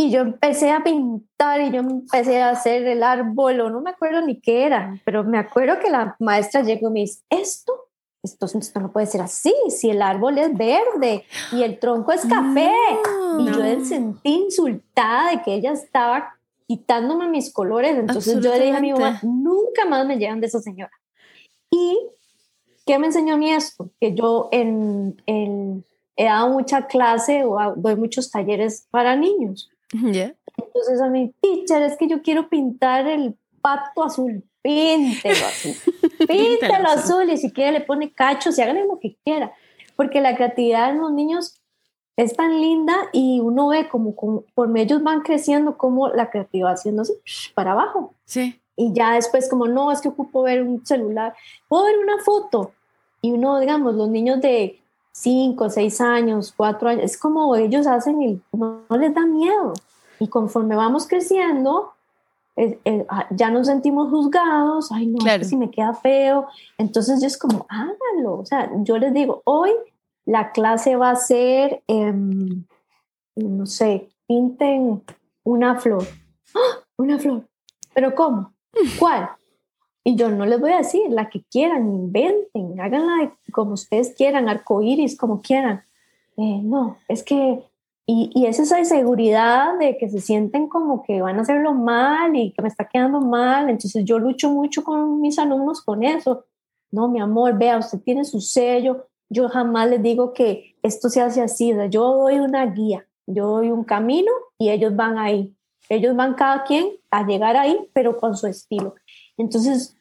y yo empecé a pintar y yo empecé a hacer el árbol, o no me acuerdo ni qué era, pero me acuerdo que la maestra llegó y me dice, esto esto, esto, no puede ser así, si el árbol es verde y el tronco es café. Y yo me sentí insultada de que ella estaba quitándome mis colores. Entonces yo le dije a mi mamá, nunca más me llevan de esa señora. ¿Y qué me enseñó a mí esto? Que yo en, he dado mucha clase o doy muchos talleres para niños. Entonces a mi teacher es que yo quiero pintar el pato azul. Píntelo azul. Píntelo azul y si quiere le pone cachos y háganle lo que quiera. Porque la creatividad en los niños es tan linda y uno ve como, como por ellos van creciendo como la creatividad haciéndose para abajo. Sí. Y ya después como, no, es que ocupo ver un celular, puedo ver una foto. Y uno, digamos, los niños de 5, 6 años, 4 años, es como ellos hacen y no, les da miedo. Y conforme vamos creciendo, ah, ya nos sentimos juzgados, ay no, si me queda feo. Entonces yo es como, hágalo. O sea, yo les digo, hoy la clase va a ser, em, no sé, pinten una flor. ¡Ah! Una flor. ¿Pero cómo? ¿Cuál? Y yo no les voy a decir, la que quieran, inventen, háganla como ustedes quieran, arcoíris, como quieran. Eh, no, es que, y, y, es esa inseguridad de que se sienten como que van a hacerlo mal y que me está quedando mal. Entonces yo lucho mucho con mis alumnos con eso. No, mi amor, vea, usted tiene su sello, yo jamás les digo que esto se hace así, yo doy una guía, yo doy un camino y ellos van ahí. Ellos van cada quien a llegar ahí, pero con su estilo. Entonces,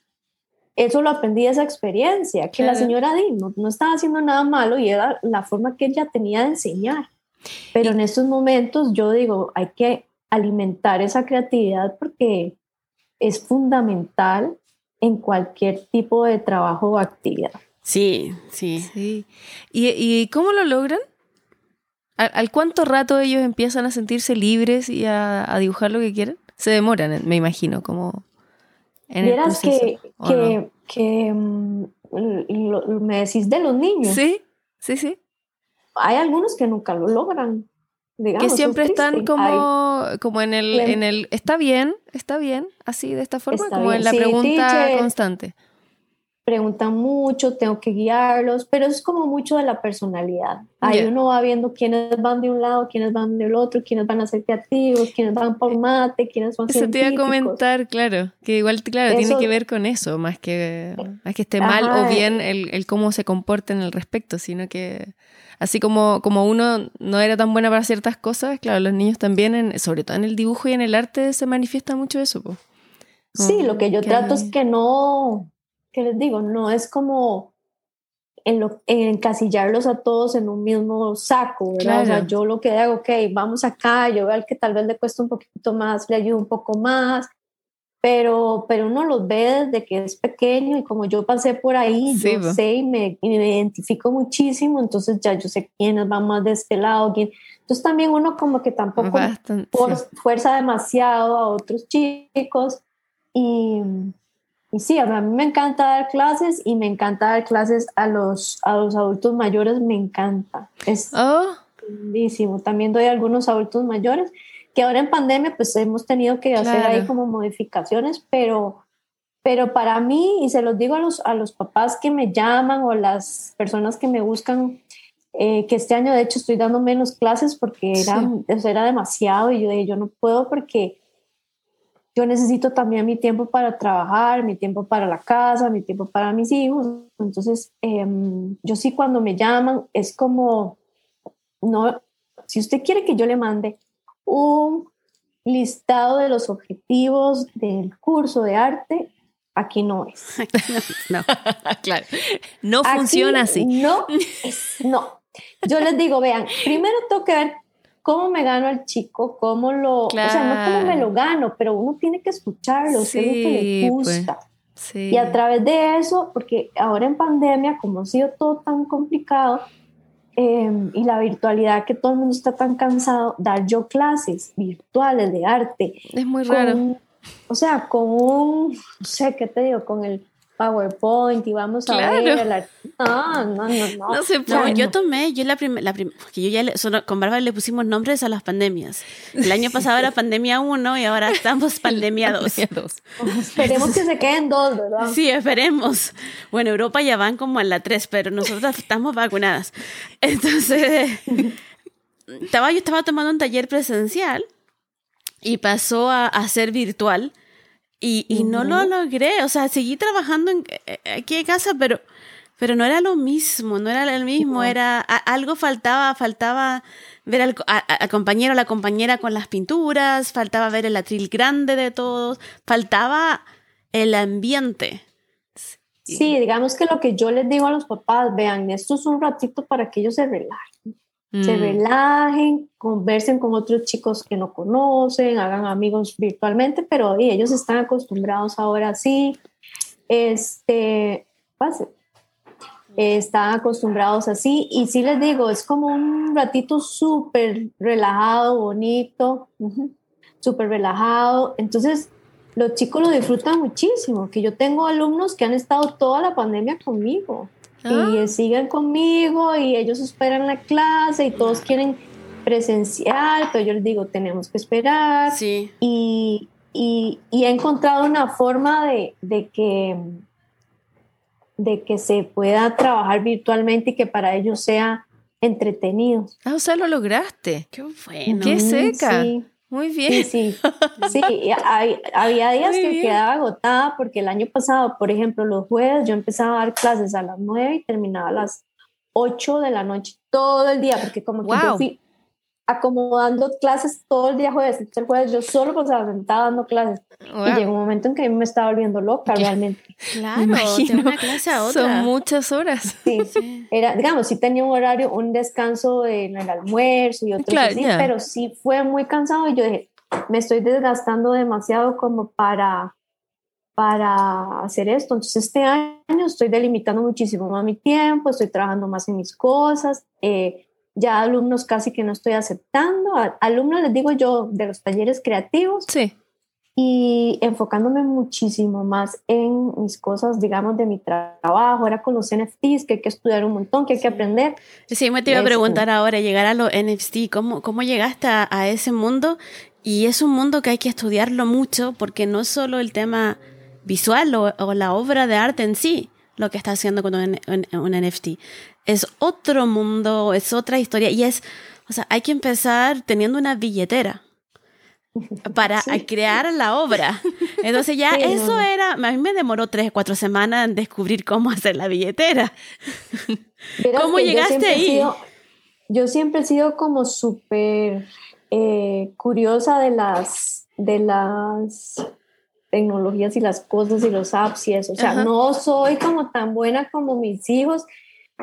eso lo aprendí de esa experiencia, que la señora Di no, estaba haciendo nada malo y era la forma que ella tenía de enseñar. Pero en estos momentos yo digo, hay que alimentar esa creatividad porque es fundamental en cualquier tipo de trabajo o actividad. Sí, sí. sí. ¿Y, cómo lo logran? ¿Al, cuánto rato ellos empiezan a sentirse libres y a, dibujar lo que quieren? Se demoran, me imagino, como en Vieras que, que, que mm, me decís de los niños. Sí, sí, sí. Hay algunos que nunca lo logran. Digamos, que siempre están como, como en el, en el, está bien, está bien, así de esta forma, como en la pregunta constante preguntan mucho, tengo que guiarlos, pero es como mucho de la personalidad. Ahí uno va viendo quiénes van de un lado, quiénes van del otro, quiénes van a ser creativos, quiénes van por mate, quiénes van Eso te iba a comentar, claro, que igual, claro, tiene que ver con eso, más que, más que esté mal o bien el, el, cómo se comporta en el respecto, sino que así como, como uno no era tan buena para ciertas cosas, claro, los niños también, en, sobre todo en el dibujo y en el arte, se manifiesta mucho eso. Sí, lo que yo trato es que no ¿qué les digo? No es como en lo, encasillarlos a todos en un mismo saco, ¿verdad? O sea, yo lo que hago, ok, vamos acá, yo veo al que tal vez le cuesta un poquito más, le ayudo un poco más, pero, pero uno los ve desde que es pequeño y como yo pasé por ahí, yo sé y me, identifico muchísimo, entonces ya yo sé quiénes van más de este lado, quién. Entonces también uno como que tampoco fuerza demasiado a otros chicos y y sí, a mí me encanta dar clases y me encanta dar clases a los, a los adultos mayores, me encanta. Es oh. lindísimo. También doy a algunos adultos mayores que ahora en pandemia pues hemos tenido que hacer ahí como modificaciones, pero, pero para mí, y se los digo a los, a los papás que me llaman o las personas que me buscan, eh, que este año de hecho estoy dando menos clases porque era, era demasiado y yo, yo no puedo porque yo necesito también mi tiempo para trabajar, mi tiempo para la casa, mi tiempo para mis hijos. Entonces, em, yo sí cuando me llaman es como, no, si usted quiere que yo le mande un listado de los objetivos del curso de arte, aquí no es. no, claro. No funciona así. No, no. Yo les digo, vean, primero tengo que ver cómo me gano al chico, cómo lo, o sea, no cómo me lo gano, pero uno tiene que escucharlo, sí, lo que le pues, gusta. Y a través de eso, porque ahora en pandemia, como ha sido todo tan complicado, em, y la virtualidad que todo el mundo está tan cansado, dar yo clases virtuales de arte. Es muy raro. o sea, con un, no sé qué te digo, con el PowerPoint y vamos a ver la... No, no, no, no. No se puede. yo tomé, yo la primera, que yo ya le, con Bárbara le pusimos nombres a las pandemias. El año pasado era pandemia 1 y ahora estamos pandemia 2. esperemos que se queden dos, ¿verdad? Sí, esperemos. Bueno, Europa ya van como a la 3, pero nosotros estamos vacunadas. Entonces, estaba, yo estaba tomando un taller presencial y pasó a, a ser virtual y, y no lo logré, o sea, seguí trabajando en, eh, aquí en casa, pero, pero no era lo mismo, no era lo mismo, era algo faltaba, faltaba ver al, al compañero o la compañera con las pinturas, faltaba ver el atril grande de todos, faltaba el ambiente. Sí, digamos que lo que yo les digo a los papás, vean, esto es un ratito para que ellos se relajen. Se Mm. relajen, conversen con otros chicos que no conocen, hagan amigos virtualmente, pero oye, ellos están acostumbrados ahora sí. Este, pase. Están acostumbrados así y sí les digo, es como un ratito súper relajado, bonito, súper relajado. Entonces, los chicos lo disfrutan muchísimo, que yo tengo alumnos que han estado toda la pandemia conmigo Ah. y siguen conmigo y ellos esperan la clase y todos quieren presencial, pero yo les digo, tenemos que esperar Sí. y, y- y he encontrado una forma de, de que de que se pueda trabajar virtualmente y que para ellos sea entretenido. Ah, o sea, lo lograste. Qué bueno. Qué seca. Sí, Muy sí, bien. sí. Sí, hay- había días Muy que bien. quedaba agotada porque el año pasado, por ejemplo, los jueves yo empezaba a dar clases a las 9 y terminaba a las 8 de la noche todo el día, porque como que yo fui acomodando clases todo el día jueves. Entonces el jueves yo solo pasaba sentada dando clases. Wow. Y llegó un momento en que a mí me estaba volviendo loca realmente. Claro, de imagino. una clase a otra. Son muchas horas. Sí. Sí. Era, digamos, sí tenía un horario, un descanso en el almuerzo y otro Claro, así, ya. pero sí fue muy cansado y yo dije, me estoy desgastando demasiado como para, para hacer esto. Entonces este año estoy delimitando muchísimo más mi tiempo, estoy trabajando más en mis cosas. eh, ya alumnos casi que no estoy aceptando. A- alumnos les digo yo de los talleres creativos Sí. y enfocándome muchísimo más en mis cosas, digamos, de mi tra- trabajo, ahora con los NFTs, que hay que estudiar un montón, que hay que aprender. Sí, me te iba a preguntar ahora, llegar a los NFT, ¿cómo, cómo llegaste a, a ese mundo? Y es un mundo que hay que estudiarlo mucho porque no es solo el tema visual o, o la obra de arte en sí lo que está haciendo con un, un- un NFT. Es otro mundo, es otra historia y es, o sea, hay que empezar teniendo una billetera para Sí. crear la obra. Entonces ya Sí, eso no. era, a mí me demoró tres, cuatro semanas en descubrir cómo hacer la billetera. ¿Cómo yo llegaste he ahí? sido- yo siempre he sido como súper eh, curiosa de las, de las tecnologías y las cosas y los apps y eso. O sea, Ajá. no soy como tan buena como mis hijos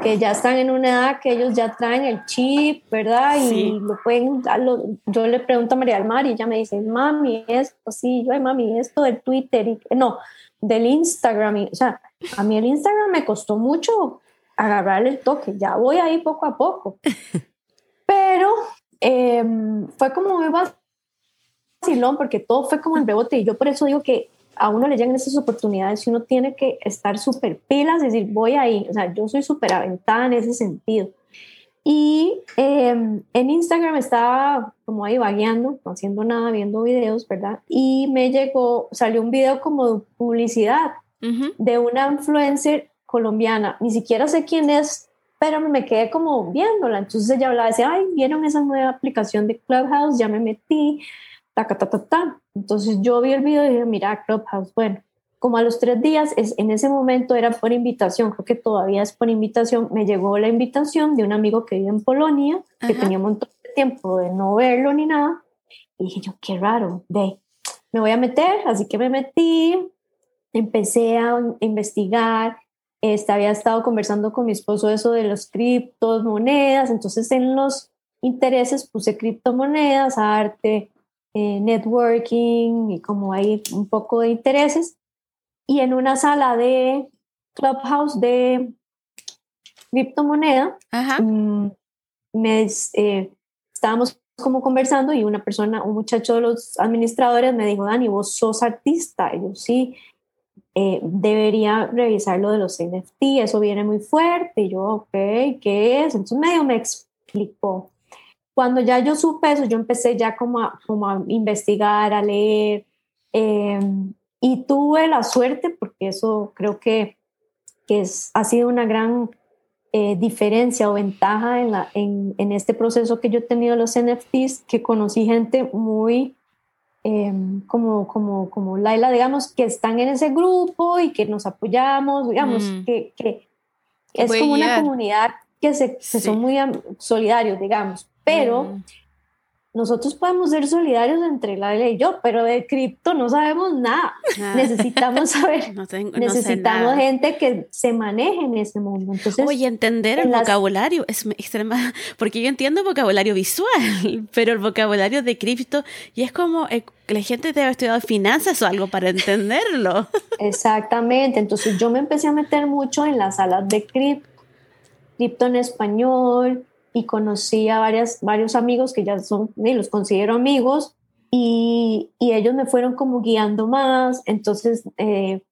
que ya están en una edad que ellos ya traen el chip, ¿verdad? Y Sí. lo pueden, lo- yo le pregunto a María del Mar y ella me dice, mami, esto, sí, yo, "Ay, mami, esto del Twitter, y, no, del Instagram, y, o sea, a mí el Instagram me costó mucho agarrarle el toque, ya voy ahí poco a poco. Pero em, fue como muy vacilón porque todo fue como en rebote y yo por eso digo que a uno le llegan esas oportunidades y uno tiene que estar súper pilas y decir, voy ahí, o sea, yo soy súper aventada en ese sentido. Y em, en Instagram estaba como ahí vagueando, no haciendo nada, viendo videos, ¿verdad? Y me llegó, salió un video como de publicidad Ujú. de una influencer colombiana, ni siquiera sé quién es, pero me quedé como viéndola. Entonces ella hablaba, decía, ay, vieron esa nueva aplicación de Clubhouse, ya me metí, ta, ta, ta, ta, ta. Entonces yo vi el video y dije, mira, Clubhouse, bueno, como a los tres días, es, en ese momento era por invitación, creo que todavía es por invitación, me llegó la invitación de un amigo que vive en Polonia, que Ajá. tenía un montón de tiempo de no verlo ni nada, y dije yo, qué raro, de, me voy a meter, así que me metí, empecé a investigar, este, había estado conversando con mi esposo eso de los criptos, monedas, entonces en los intereses puse criptomonedas, arte, eh, networking y como hay un poco de intereses. Y en una sala de Clubhouse de criptomoneda, mm, me, eh, estábamos como conversando y una persona, un muchacho de los administradores me dijo, Dani, vos sos artista. Y yo sí, eh, debería revisar lo de los NFT, eso viene muy fuerte. Y yo, ok, ¿qué es? Entonces medio me explicó. Cuando ya yo supe eso, yo empecé ya como a, como a investigar, a leer. eh, y tuve la suerte, porque eso creo que, que es, ha sido una gran eh, diferencia o ventaja en, la, en, en, este proceso que yo he tenido los NFTs, que conocí gente muy em, como, como, como Laila, digamos, que están en ese grupo y que nos apoyamos, digamos, mm. que, que es como una comunidad que, se, son muy solidarios, digamos, pero... Mm nosotros podemos ser solidarios entre la y yo, pero de cripto no sabemos nada. Necesitamos saber, necesitamos gente que se maneje en ese mundo. Entonces, Oye, entender el vocabulario es extrema, porque yo entiendo el vocabulario visual, pero el vocabulario de cripto, y es como eh, que la gente debe haber estudiado finanzas o algo para entenderlo. Exactamente, entonces yo me empecé a meter mucho en las salas de cripto, cripto en español, y conocí a varias, varios amigos que ya son, y los considero amigos, y, y, ellos me fueron como guiando más. Entonces, eh,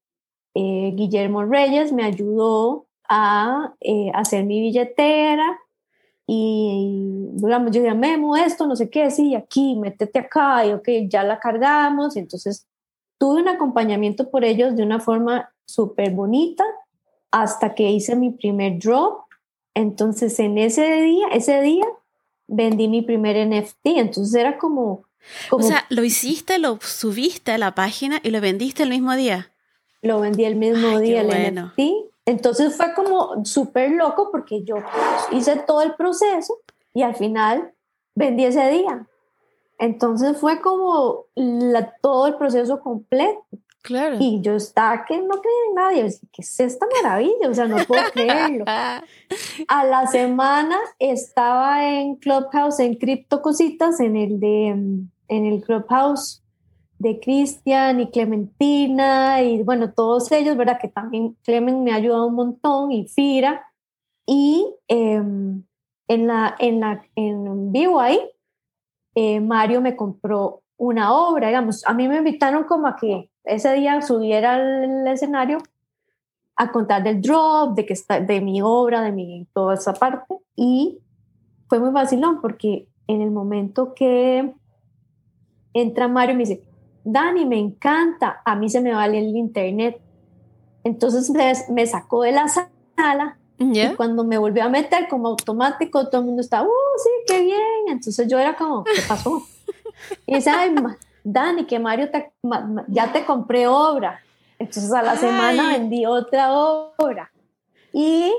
eh, Guillermo Reyes me ayudó a eh, hacer mi billetera y, digamos, yo dije, Memo, esto, no sé qué, sí, aquí, métete acá, y ok, ya la cargamos. Entonces, tuve un acompañamiento por ellos de una forma súper bonita hasta que hice mi primer drop entonces, en ese día, ese día, vendí mi primer NFT. Entonces era como, O sea, lo hiciste, lo subiste a la página y lo vendiste el mismo día. Lo vendí el mismo día el NFT. Entonces fue como súper loco porque yo hice todo el proceso y al final vendí ese día. Entonces fue como la, todo el proceso completo. Claro. Y yo estaba que no creía en nadie. ¿Qué es esta maravilla? O sea, no puedo creerlo. A la semana estaba en Clubhouse, en Crypto Cositas, en el de en el Clubhouse de Cristian y Clementina y bueno, todos ellos, ¿verdad? Que también Clemen me ha ayudado un montón y Fira. Y em, en, la, en, la, en vivo ahí, eh, Mario me compró una obra, digamos. A mí me invitaron como a que ese día subiera al escenario a contar del drop, de, que está, de mi obra, de mi, toda esa parte. Y fue muy vacilón porque en el momento que entra Mario y me dice, Dani, me encanta, a mí se me vale el internet. Entonces me, sacó de la sala y cuando me volvió a meter como automático, todo el mundo estaba, ¡uh, sí, qué bien! Entonces yo era como, ¿qué pasó? Y dice, ay, Dani, que Mario ya te compré obra. Entonces a la semana vendí otra obra. Y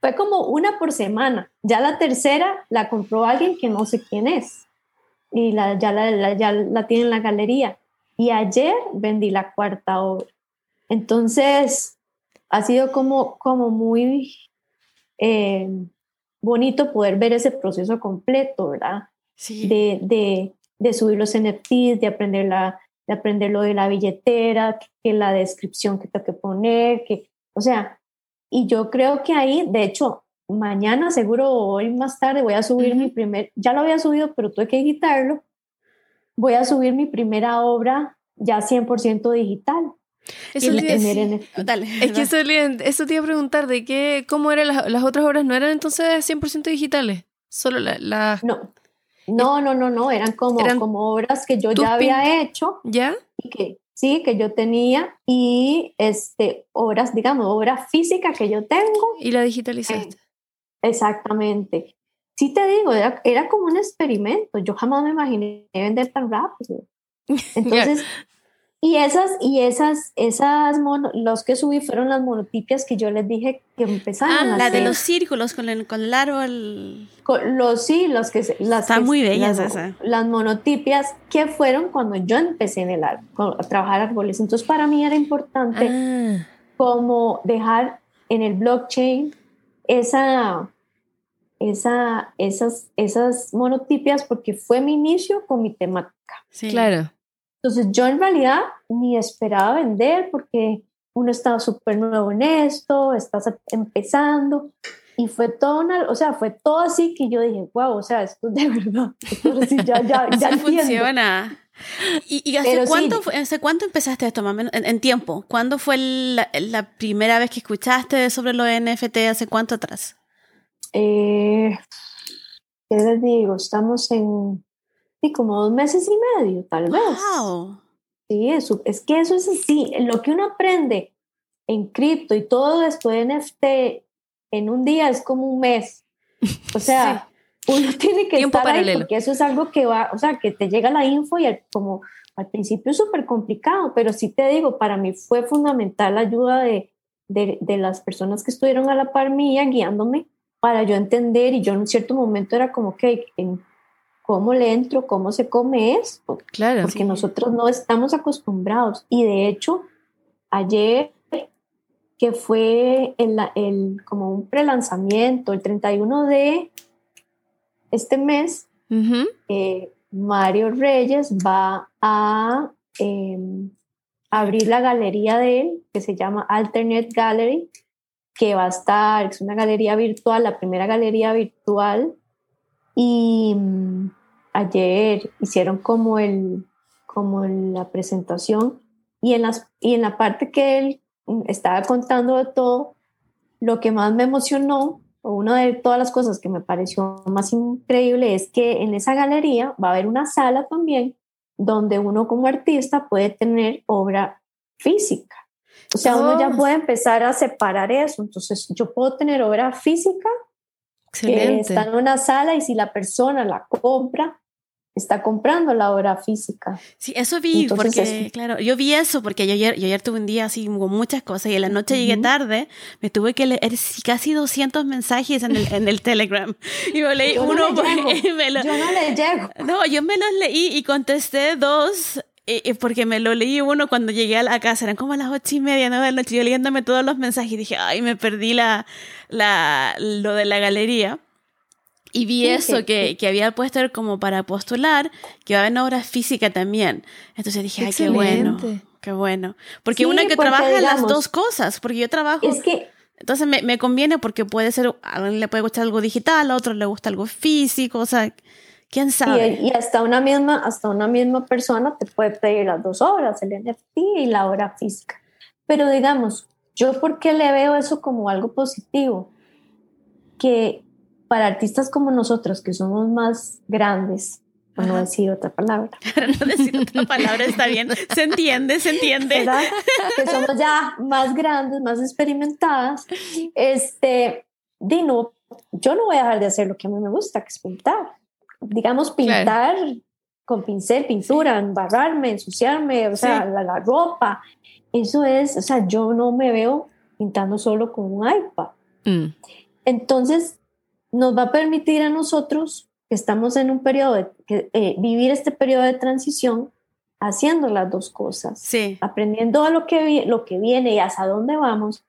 fue como una por semana. Ya la tercera la compró alguien que no sé quién es. Y la, ya, la, ya la tiene en la galería. Y ayer vendí la cuarta obra. Entonces ha sido como, como muy eh, bonito poder ver ese proceso completo, ¿verdad? Sí. De, de, de subir los NFTs, de aprender, la, de aprender lo de la billetera, que, la descripción que tengo que poner, que, o sea, y yo creo que ahí, de hecho, mañana seguro hoy más tarde voy a subir mi primer, ya lo había subido, pero tuve que editarlo, voy a subir mi primera obra ya 100% digital. Eso Dale, es que eso, eso, te iba a preguntar, de qué, cómo eran las, las otras obras, ¿no eran entonces 100% digitales? Solo las... La... No, no, no, no, no, eran como, como obras que yo ya había hecho. ¿Ya? Y que sí, que yo tenía y este, obras, digamos, obra física que yo tengo. Y la digitalizaste. exactamente. Sí te digo, era, era, como un experimento. Yo jamás me imaginé vender tan rápido. Entonces, y esas, y esas, esas mono, los que subí fueron las monotipias que yo les dije que empezaron ah, la de los círculos con el, con el árbol. los, sí, los que las Están muy bellas las, esas. Las monotipias que fueron cuando yo empecé en el árbol, a trabajar árboles. Entonces para mí era importante ah. como dejar en el blockchain esa, esa, esas, esas monotipias porque fue mi inicio con mi temática. Sí. Claro. Entonces yo en realidad ni esperaba vender porque uno estaba súper nuevo en esto, estás empezando y fue todo una, o sea, fue todo así que yo dije, wow, o sea, esto de verdad, esto ya, ya, ya funciona. ¿Y, hace, cuánto, hace cuánto empezaste esto, más en, en, tiempo? ¿Cuándo fue la, la, primera vez que escuchaste sobre los NFT? ¿Hace cuánto atrás? Eh, ¿Qué les digo? Estamos en como dos meses y medio, tal vez. Sí, eso, es que eso es así. Lo que uno aprende en cripto y todo esto de NFT en un día es como un mes. O sea, uno tiene que estar ahí porque eso es algo que va, o sea, que te llega la info y como al principio es súper complicado, pero sí te digo, para mí fue fundamental la ayuda de, de, de, las personas que estuvieron a la par mía guiándome para yo entender y yo en un cierto momento era como que cómo le entro, cómo se come esto, claro, porque nosotros no estamos acostumbrados y de hecho ayer que fue el, el como un prelanzamiento el 31 de este mes, eh, Mario Reyes va a em, abrir la galería de él, que se llama Alternate Gallery, que va a estar, es una galería virtual, la primera galería virtual. Y mm, ayer hicieron como, el, como la presentación y en, las, y en la parte que él mm, estaba contando de todo, lo que más me emocionó una de todas las cosas que me pareció más increíble es que en esa galería va a haber una sala también donde uno como artista puede tener obra física. O sea, uno ya oh. puede empezar a separar eso. Entonces, yo puedo tener obra física que está en una sala y si la persona la compra, está comprando la obra física. Sí, eso vi, porque, claro, yo vi eso porque yo ayer, yo ayer tuve un día así con muchas cosas y en la noche llegué tarde, me tuve que leer casi 200 mensajes en el, en el Telegram. Y yo leí uno, no me lo, yo no le llego. No, yo me los leí y contesté dos. Porque me lo leí uno cuando llegué a la casa, eran como las ocho y media, nueve de la noche, yo leyéndome todos los mensajes y dije, ay, me perdí la, la, lo de la galería. Y vi eso, que, que, había puesto como para postular, que va a haber obra física también. Entonces dije, ay, qué bueno, qué bueno. Porque una que trabaja las dos cosas, porque yo trabajo... Es que... Entonces me, me, conviene porque puede ser, a alguien le puede gustar algo digital, a otro le gusta algo físico, o sea, quién sabe. Y, y, hasta, una misma, hasta una misma persona te puede pedir las dos obras, el NFT y la obra física. Pero digamos, yo por qué le veo eso como algo positivo, que para artistas como nosotros, que somos más grandes, por no decir otra palabra. Para no decir otra palabra está bien. Se entiende, se entiende. ¿verdad? Que somos ya más grandes, más experimentadas. Este, Dino, yo no voy a dejar de hacer lo que a mí me gusta, que es pintar. Digamos, pintar con pincel, pintura, embarrarme, ensuciarme, o sea, la, ropa. Eso es, o sea, yo no me veo pintando solo con un iPad. Mm. Entonces, nos va a permitir a nosotros que estamos en un periodo de eh, vivir este periodo de transición haciendo las dos cosas, sí. aprendiendo a lo que, lo que viene y hasta dónde vamos,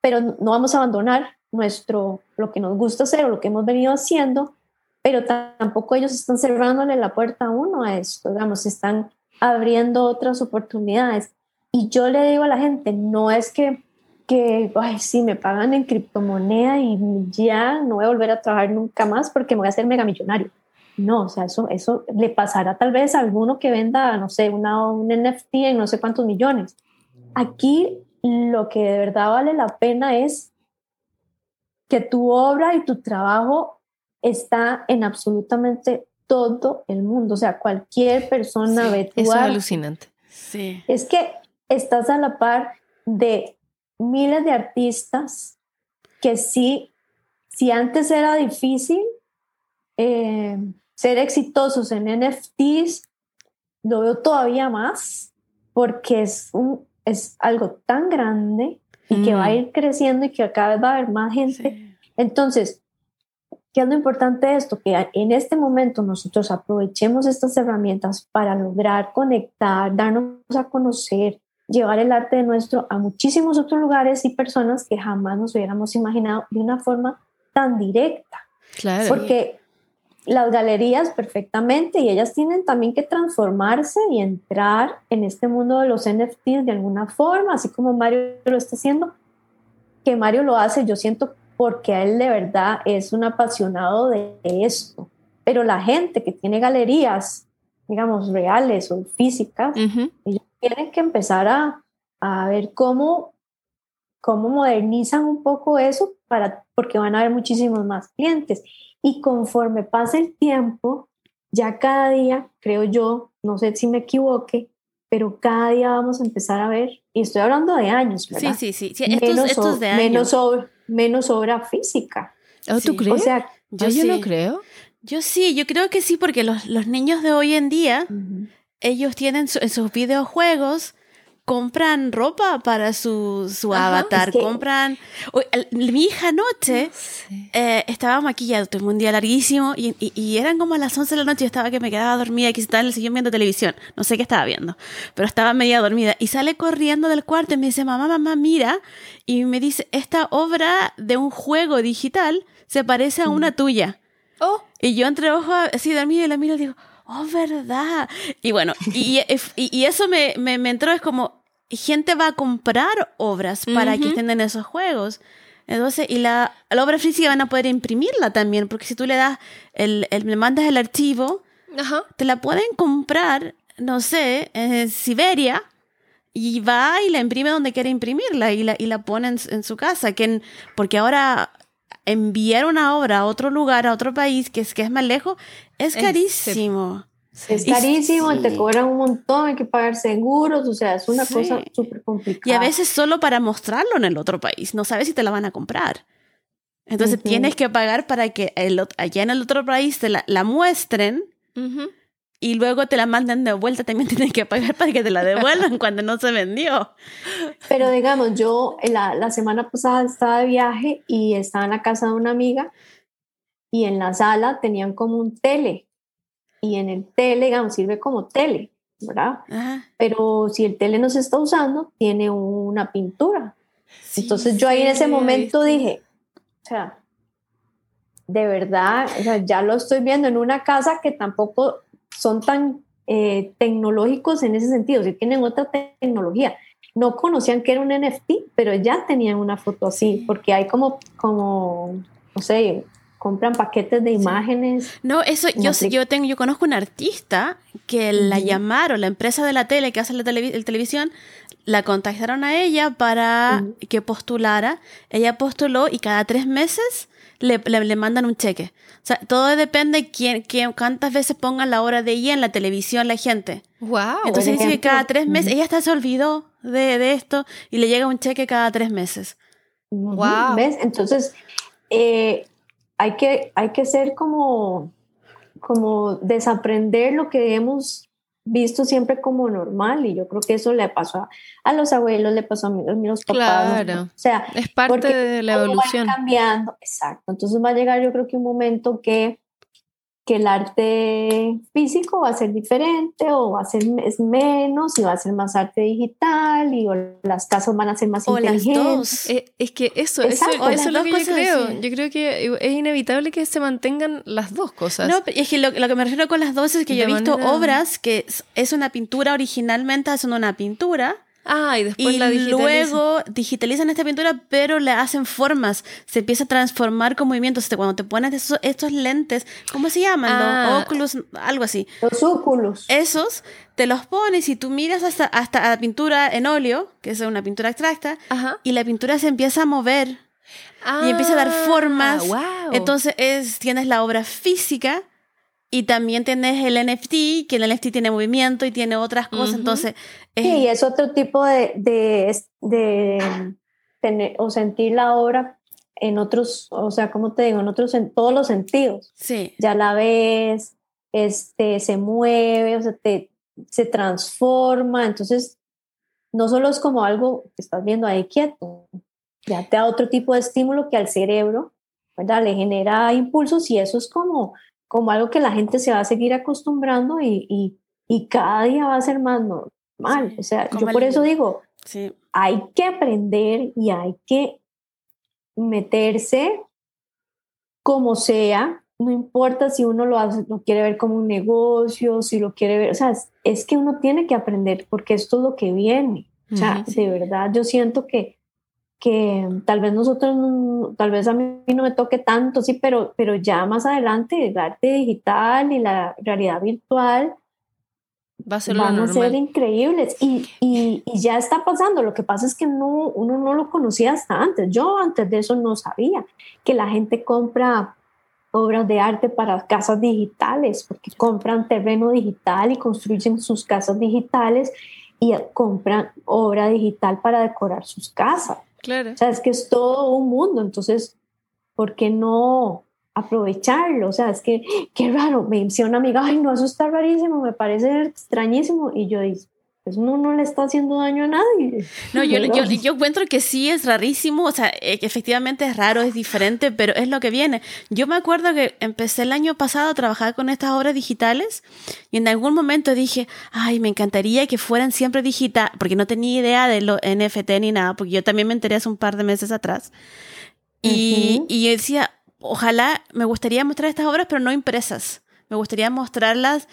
pero no vamos a abandonar nuestro, lo que nos gusta hacer o lo que hemos venido haciendo, pero tampoco ellos están cerrándole la puerta a uno a esto, digamos, están abriendo otras oportunidades. Y yo le digo a la gente, no es que que, ay, sí, me pagan en criptomoneda y ya no voy a volver a trabajar nunca más porque me voy a hacer mega millonario. No, o sea, eso, eso le pasará tal vez a alguno que venda, no sé, una, un NFT en no sé cuántos millones. Aquí lo que de verdad vale la pena es que tu obra y tu trabajo está en absolutamente todo el mundo. O sea, cualquier persona ve tu Es alucinante. Sí. Es que estás a la par de miles de artistas que sí, si antes era difícil eh, ser exitosos en NFTs, lo veo todavía más porque es, un, es algo tan grande y que va a mm. ir creciendo y que cada vez va a haber más gente. Entonces, ¿qué es lo importante de esto? Que en este momento nosotros aprovechemos estas herramientas para lograr conectar, darnos a conocer, llevar el arte de nuestro a muchísimos otros lugares y personas que jamás nos hubiéramos imaginado de una forma tan directa. Claro. Porque las galerías perfectamente y ellas tienen también que transformarse y entrar en este mundo de los NFTs de alguna forma, así como Mario lo está haciendo, que Mario lo hace, yo siento porque a él de verdad es un apasionado de esto. Pero la gente que tiene galerías, digamos, reales o físicas, ellos tienen que empezar a, a ver cómo, cómo modernizan un poco eso para, porque van a haber muchísimos más clientes. Y conforme pasa el tiempo, ya cada día, creo yo, no sé si me equivoque, pero cada día vamos a empezar a ver, y estoy hablando de años, ¿verdad? Sí, sí, sí, estos, menos, estos de años. Menos, obra, menos obra física. ¿Oh, ¿Tú crees? O sea, yo, yo no creo. Yo sí, yo creo que sí, porque los, los niños de hoy en día, ellos tienen en sus videojuegos compran ropa para su, su avatar, compran... mi hija anoche eh, estaba maquillada, tuve un día larguísimo y, y, eran como a las 11 de la noche y estaba que me quedaba dormida, que estaba en el sillón viendo televisión, no sé qué estaba viendo, pero estaba media dormida y sale corriendo del cuarto y me dice, mamá, mamá, mira, y me dice, esta obra de un juego digital se parece a una tuya. Oh. Y yo entre ojos así dormida y la miro y digo, oh, verdad. Y bueno, y, y, eso me, me, me, entró, es como, gente va a comprar obras para que estén en esos juegos. Entonces, y la, la, obra física van a poder imprimirla también, porque si tú le das, el, el le mandas el archivo, te la pueden comprar, no sé, en Siberia, y va y la imprime donde quiere imprimirla y la, y la pone en, su casa. Que porque ahora enviar una obra a otro lugar, a otro país, que es, que es más lejos, es carísimo. Es carísimo, te cobran un montón, hay que pagar seguros, o sea, es una cosa súper complicada. Y a veces solo para mostrarlo en el otro país, no sabes si te la van a comprar. Entonces tienes que pagar para que el, allá en el otro país te la, la muestren y luego te la manden de vuelta, también tienes que pagar para que te la devuelvan cuando no se vendió. Pero digamos, yo la, la semana pasada estaba de viaje y estaba en la casa de una amiga y en la sala tenían como un tele y en el tele, digamos, sirve como tele, ¿verdad? Pero si el tele no se está usando, tiene una pintura. Entonces yo ahí en ese momento dije, o sea, de verdad, o sea, ya lo estoy viendo en una casa que tampoco son tan eh, tecnológicos en ese sentido, si tienen otra tecnología. No conocían que era un NFT, pero ya tenían una foto así, porque hay como, como, no sé, compran paquetes de imágenes. No, eso yo, yo tengo, yo conozco una artista que la llamaron, la empresa de la tele que hace la televisión, la contactaron a ella para que postulara. Ella postuló y cada tres meses le, le, mandan un cheque. O sea, todo depende de quién, quién, cuántas veces pongan la hora de ella en la televisión la gente. Wow. Entonces dice que cada tres meses, ella hasta se olvidó de, de, esto y le llega un cheque cada tres meses. Wow. ¿Ves? Entonces, eh, hay que, hay que ser como, como desaprender lo que hemos visto siempre como normal y yo creo que eso le pasó a, los abuelos, le pasó a, mí, a los papás. Claro. O sea, es parte de la evolución. cambiando, exacto. Entonces va a llegar yo creo que un momento que que el arte físico va a ser diferente o va a ser es menos y va a ser más arte digital y las casas van a ser más inteligentes. Eh, es que eso, eso, es lo que yo creo. Yo creo que es inevitable que se mantengan las dos cosas. No, es que lo, que me refiero con las dos es que yo he visto obras que es una pintura originalmente, son una pintura Ah, y después la digitalizan. luego digitalizan esta pintura, pero le hacen formas. Se empieza a transformar con movimientos. Cuando te pones estos, lentes, ¿cómo se llaman? Ah. Oculus, algo así. Los óculos. Esos te los pones y tú miras hasta, hasta la pintura en óleo, que es una pintura abstracta, y la pintura se empieza a mover. y empieza a dar ah, formas. Entonces es, tienes la obra física y también tienes el NFT, que el NFT tiene movimiento y tiene otras cosas, entonces... Sí, es otro tipo de, de, de tener, o sentir la obra en otros, o sea, ¿cómo te digo? En otros, en todos los sentidos. Sí. Ya la ves, este, se mueve, o sea, te, se transforma, entonces no solo es como algo que estás viendo ahí quieto, ya te da otro tipo de estímulo que al cerebro, ¿verdad? Le genera impulsos y eso es como como algo que la gente se va a seguir acostumbrando y, y, y cada día va a ser más normal. o sea, yo por eso digo, sí. hay que aprender y hay que meterse como sea, no importa si uno lo, hace, lo quiere ver como un negocio, si lo quiere ver, o sea, es, que uno tiene que aprender porque esto es lo que viene. O sea, de verdad, yo siento que que tal vez nosotros, tal vez a mí no me toque tanto, sí, pero, pero ya más adelante el arte digital y la realidad virtual Va a ser van a ser increíbles y, y, y, ya está pasando. Lo que pasa es que no, uno no lo conocía hasta antes. Yo antes de eso no sabía que la gente compra obras de arte para casas digitales, porque compran terreno digital y construyen sus casas digitales y compran obra digital para decorar sus casas. Claro. O sea, es que es todo un mundo, entonces, ¿por qué no aprovecharlo? O sea, es que, qué raro, me dice una amiga, ay, no, eso está rarísimo, me parece extrañísimo, y yo digo, pues no, no le está haciendo daño a nadie. No, yo, yo, yo, encuentro que sí es rarísimo, o sea, e, efectivamente es raro, es diferente, pero es lo que viene. Yo me acuerdo que empecé el año pasado a trabajar con estas obras digitales y en algún momento dije, ay, me encantaría que fueran siempre digital, porque no tenía idea de lo NFT ni nada, porque yo también me enteré hace un par de meses atrás. Y, y yo decía, ojalá me gustaría mostrar estas obras, pero no impresas. Me gustaría mostrarlas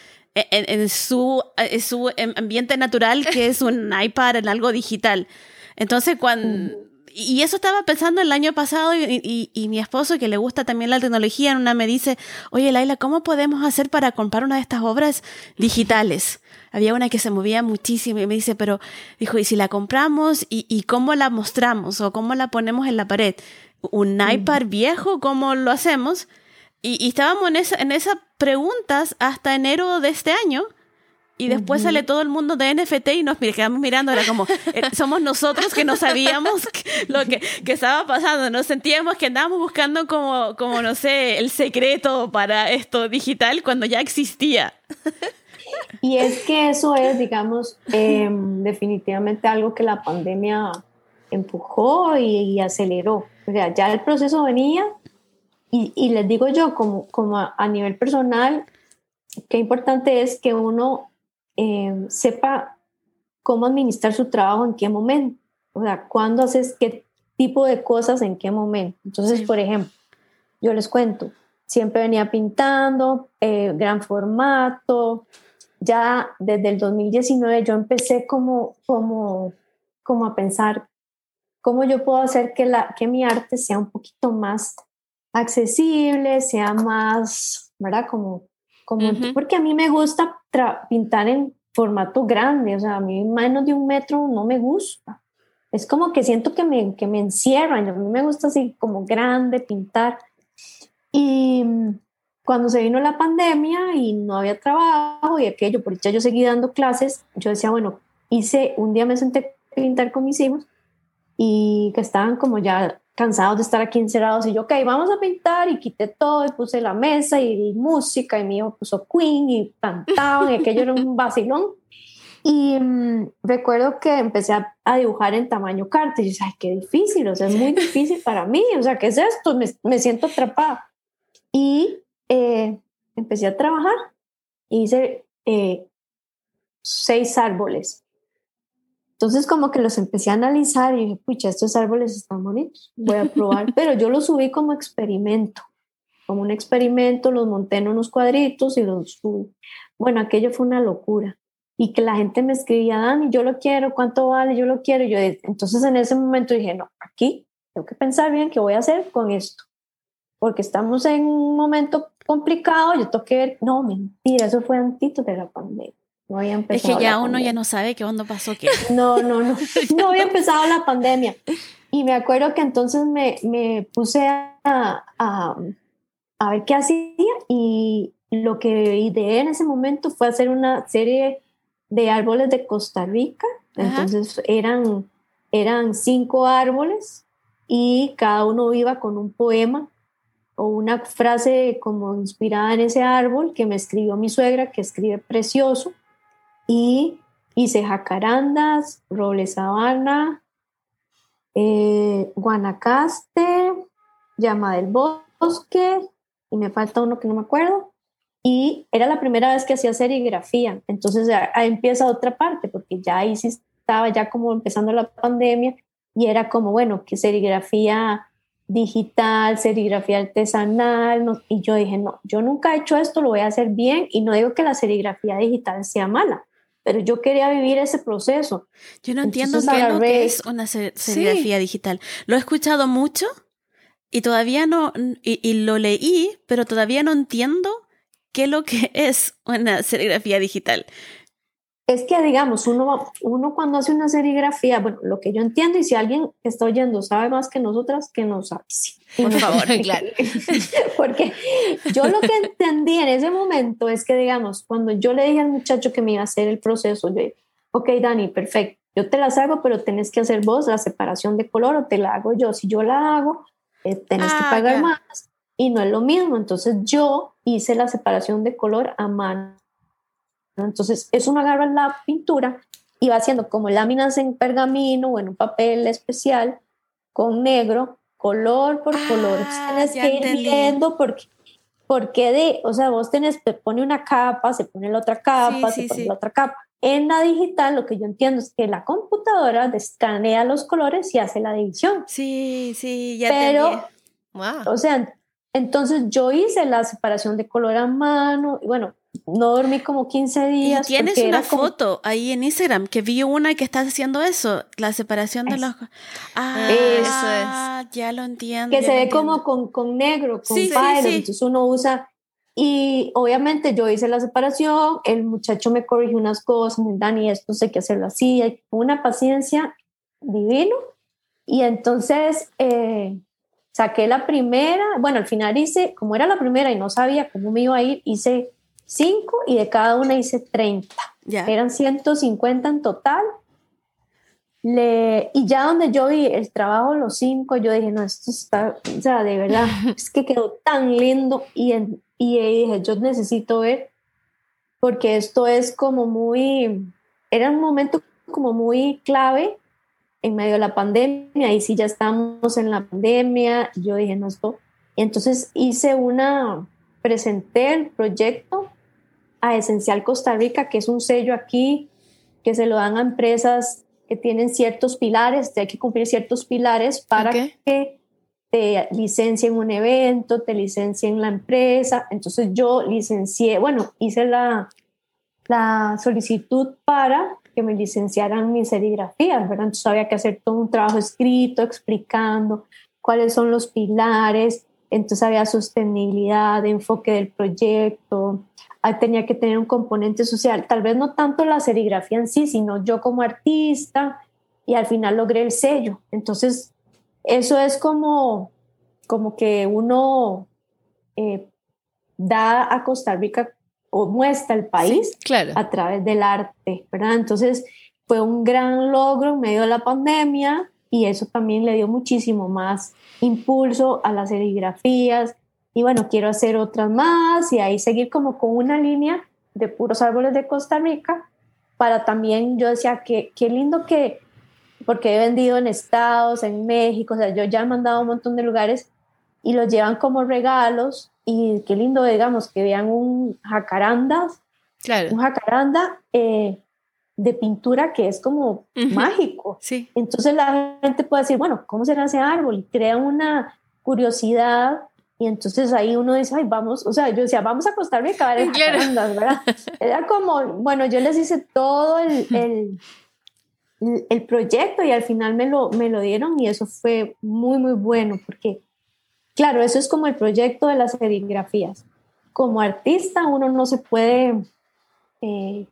en, su, en su ambiente natural, que es un iPad, en algo digital. Entonces, cuando... Y eso estaba pensando el año pasado y, y, mi esposo, que le gusta también la tecnología, en una me dice, oye Laila, ¿cómo podemos hacer para comprar una de estas obras digitales? Había una que se movía muchísimo y me dice, pero dijo, ¿y si la compramos y, y cómo la mostramos o cómo la ponemos en la pared? ¿Un iPad viejo? ¿Cómo lo hacemos? Y, estábamos en, esa, en esas preguntas hasta enero de este año. Y después sale todo el mundo de NFT y nos quedamos mirando, era como, eh, somos nosotros que no sabíamos lo que, que, estaba pasando, nos sentíamos que andábamos buscando como, como, no sé, el secreto para esto digital cuando ya existía. Y es que eso es, digamos, em, definitivamente algo que la pandemia empujó y, y, aceleró. O sea, ya el proceso venía, y, les digo yo, como, como a, nivel personal, qué importante es que uno eh, sepa cómo administrar su trabajo en qué momento. O sea, cuándo haces qué tipo de cosas en qué momento. Entonces, por ejemplo, yo les cuento, siempre venía pintando, eh, gran formato. Ya desde el 2019 yo empecé como, como, como a pensar cómo yo puedo hacer que, la, que mi arte sea un poquito más accesible, sea más, ¿verdad? Como, como porque a mí me gusta pintar en formato grande, o sea, a mí menos de un metro no me gusta. Es como que siento que me, que me encierran, a mí me gusta así como grande pintar. Y cuando se vino la pandemia y no había trabajo y aquello, por ya yo seguí dando clases, yo decía, bueno, hice, un día me senté a pintar con mis hijos y que estaban como ya cansados de estar aquí encerrados y yo, ok, vamos a pintar y quité todo y puse la mesa y, música y mi hijo puso Queen y cantaban y aquello era un vacilón. Y mm, recuerdo que empecé a, dibujar en tamaño carta y dije, ay, qué difícil, o sea, es muy difícil para mí, o sea, ¿qué es esto? Me, me siento atrapada. Y eh, empecé a trabajar, hice eh, seis árboles entonces como que los empecé a analizar y dije, pucha, estos árboles están bonitos, voy a probar, pero yo los subí como experimento, como un experimento, los monté en unos cuadritos y los subí. Bueno, aquello fue una locura. Y que la gente me escribía, Dani, yo lo quiero, ¿cuánto vale? Yo lo quiero. yo, entonces en ese momento dije, no, aquí tengo que pensar bien qué voy a hacer con esto. Porque estamos en un momento complicado, yo tengo que ver, no, mentira, eso fue antito de la pandemia. No. Es que ya uno ya no sabe qué onda pasó qué. No, no, no. No había empezado la pandemia. Y me acuerdo que entonces me, me puse a, a, a, ver qué hacía y lo que ideé en ese momento fue hacer una serie de árboles de Costa Rica. Entonces eran, eran cinco árboles y cada uno iba con un poema o una frase como inspirada en ese árbol que me escribió mi suegra, que escribe precioso y hice jacarandas, roble sabana, eh, guanacaste, llama del bosque, y me falta uno que no me acuerdo. Y era la primera vez que hacía serigrafía. Entonces ahí empieza otra parte, porque ya ahí sí estaba ya como empezando la pandemia y era como, bueno, que serigrafía digital, serigrafía artesanal. y yo dije, no, yo nunca he hecho esto, lo voy a hacer bien. Y no digo que la serigrafía digital sea mala, pero yo quería vivir ese proceso. Yo no entiendo qué, es una serigrafía digital. Lo he escuchado mucho y todavía no, y, lo leí, pero todavía no entiendo qué es lo que es una serigrafía digital. es que, digamos, uno, uno cuando hace una serigrafía, bueno, lo que yo entiendo, y si alguien está oyendo sabe más que nosotras, que nos avise. Por favor, claro. Porque yo lo que entendí en ese momento es que, digamos, cuando yo le dije al muchacho que me iba a hacer el proceso, yo dije, ok, Dani, perfecto, yo te las hago, pero tenés que hacer vos la separación de color o te la hago yo. Si yo la hago, eh, tenés que Ah, pagar ya. más y no es lo mismo. Entonces yo hice la separación de color a mano. Entonces es uno agarra la pintura y va haciendo como láminas en pergamino o en un papel especial con negro, color por color. Ah, tienes que ir entendí. viendo porque, porque de, o sea, vos tenés, te pone una capa, se pone la otra capa, Sí, se sí, pone sí. la otra capa. En la digital lo que yo entiendo es que la computadora escanea los colores y hace la división. Sí, sí, ya Pero. Wow. o sea, entonces yo hice la separación de color a mano y bueno, no dormí como 15 Y días. tienes porque una como- foto ahí en Instagram que vi una que estás haciendo eso, la separación de Es- los. Ah, Eso ya lo entiendo. que se ve entiendo. como con, con negro, con Sí, sí, sí. entonces uno usa y obviamente yo hice la separación, el muchacho me corrigió unas cosas, Dani, esto sé que hacerlo así, hay una paciencia divino y entonces eh, saqué la primera, bueno, al final hice, como era la primera y no sabía cómo me iba a ir, hice cinco y de cada una hice 30. Ya. Eran 150 en total. Le, y ya donde yo vi el trabajo, los cinco, yo dije, no, esto está, o sea, de verdad, es que quedó tan lindo y, en- y dije, yo necesito ver, porque esto es como muy, era un momento como muy clave en medio de la pandemia, y sí ya estamos en la pandemia, yo dije, no, esto, y entonces hice una, presenté el proyecto a Esencial Costa Rica, que es un sello aquí que se lo dan a empresas que tienen ciertos pilares, hay que cumplir ciertos pilares para que te licencien un evento, te licencien la empresa. Entonces yo licencié, bueno, hice la, la solicitud para que me licenciaran mis serigrafías, ¿verdad? Entonces había que hacer todo un trabajo escrito explicando cuáles son los pilares, entonces había sostenibilidad, enfoque del proyecto, tenía que tener un componente social, tal vez no tanto la serigrafía en sí, sino yo como artista y al final logré el sello. Entonces, eso es como, como que uno eh, da a Costa Rica o muestra el país Claro. a través del arte, ¿verdad? Entonces fue un gran logro en medio de la pandemia y eso también le dio muchísimo más impulso a las serigrafías y bueno, quiero hacer otras más y ahí seguir como con una línea de puros árboles de Costa Rica para también, yo decía, que qué lindo que, porque he vendido en Estados, en México, o sea, yo ya he mandado a un montón de lugares y los llevan como regalos y qué lindo, digamos, que vean un jacaranda Claro. un jacaranda eh, de pintura que es como Ujú. mágico. Sí. Entonces la gente puede decir, bueno, ¿cómo será ese árbol? Y crea una curiosidad y entonces ahí uno dice, ay, vamos, o sea, yo decía, vamos a Costa Rica a ver Claro. jacarandas, ¿verdad? Era como, bueno, yo les hice todo el, el, el proyecto y al final me lo, me lo dieron y eso fue muy, muy bueno porque, claro, eso es como el proyecto de las serigrafías. Como artista uno no se puede eh,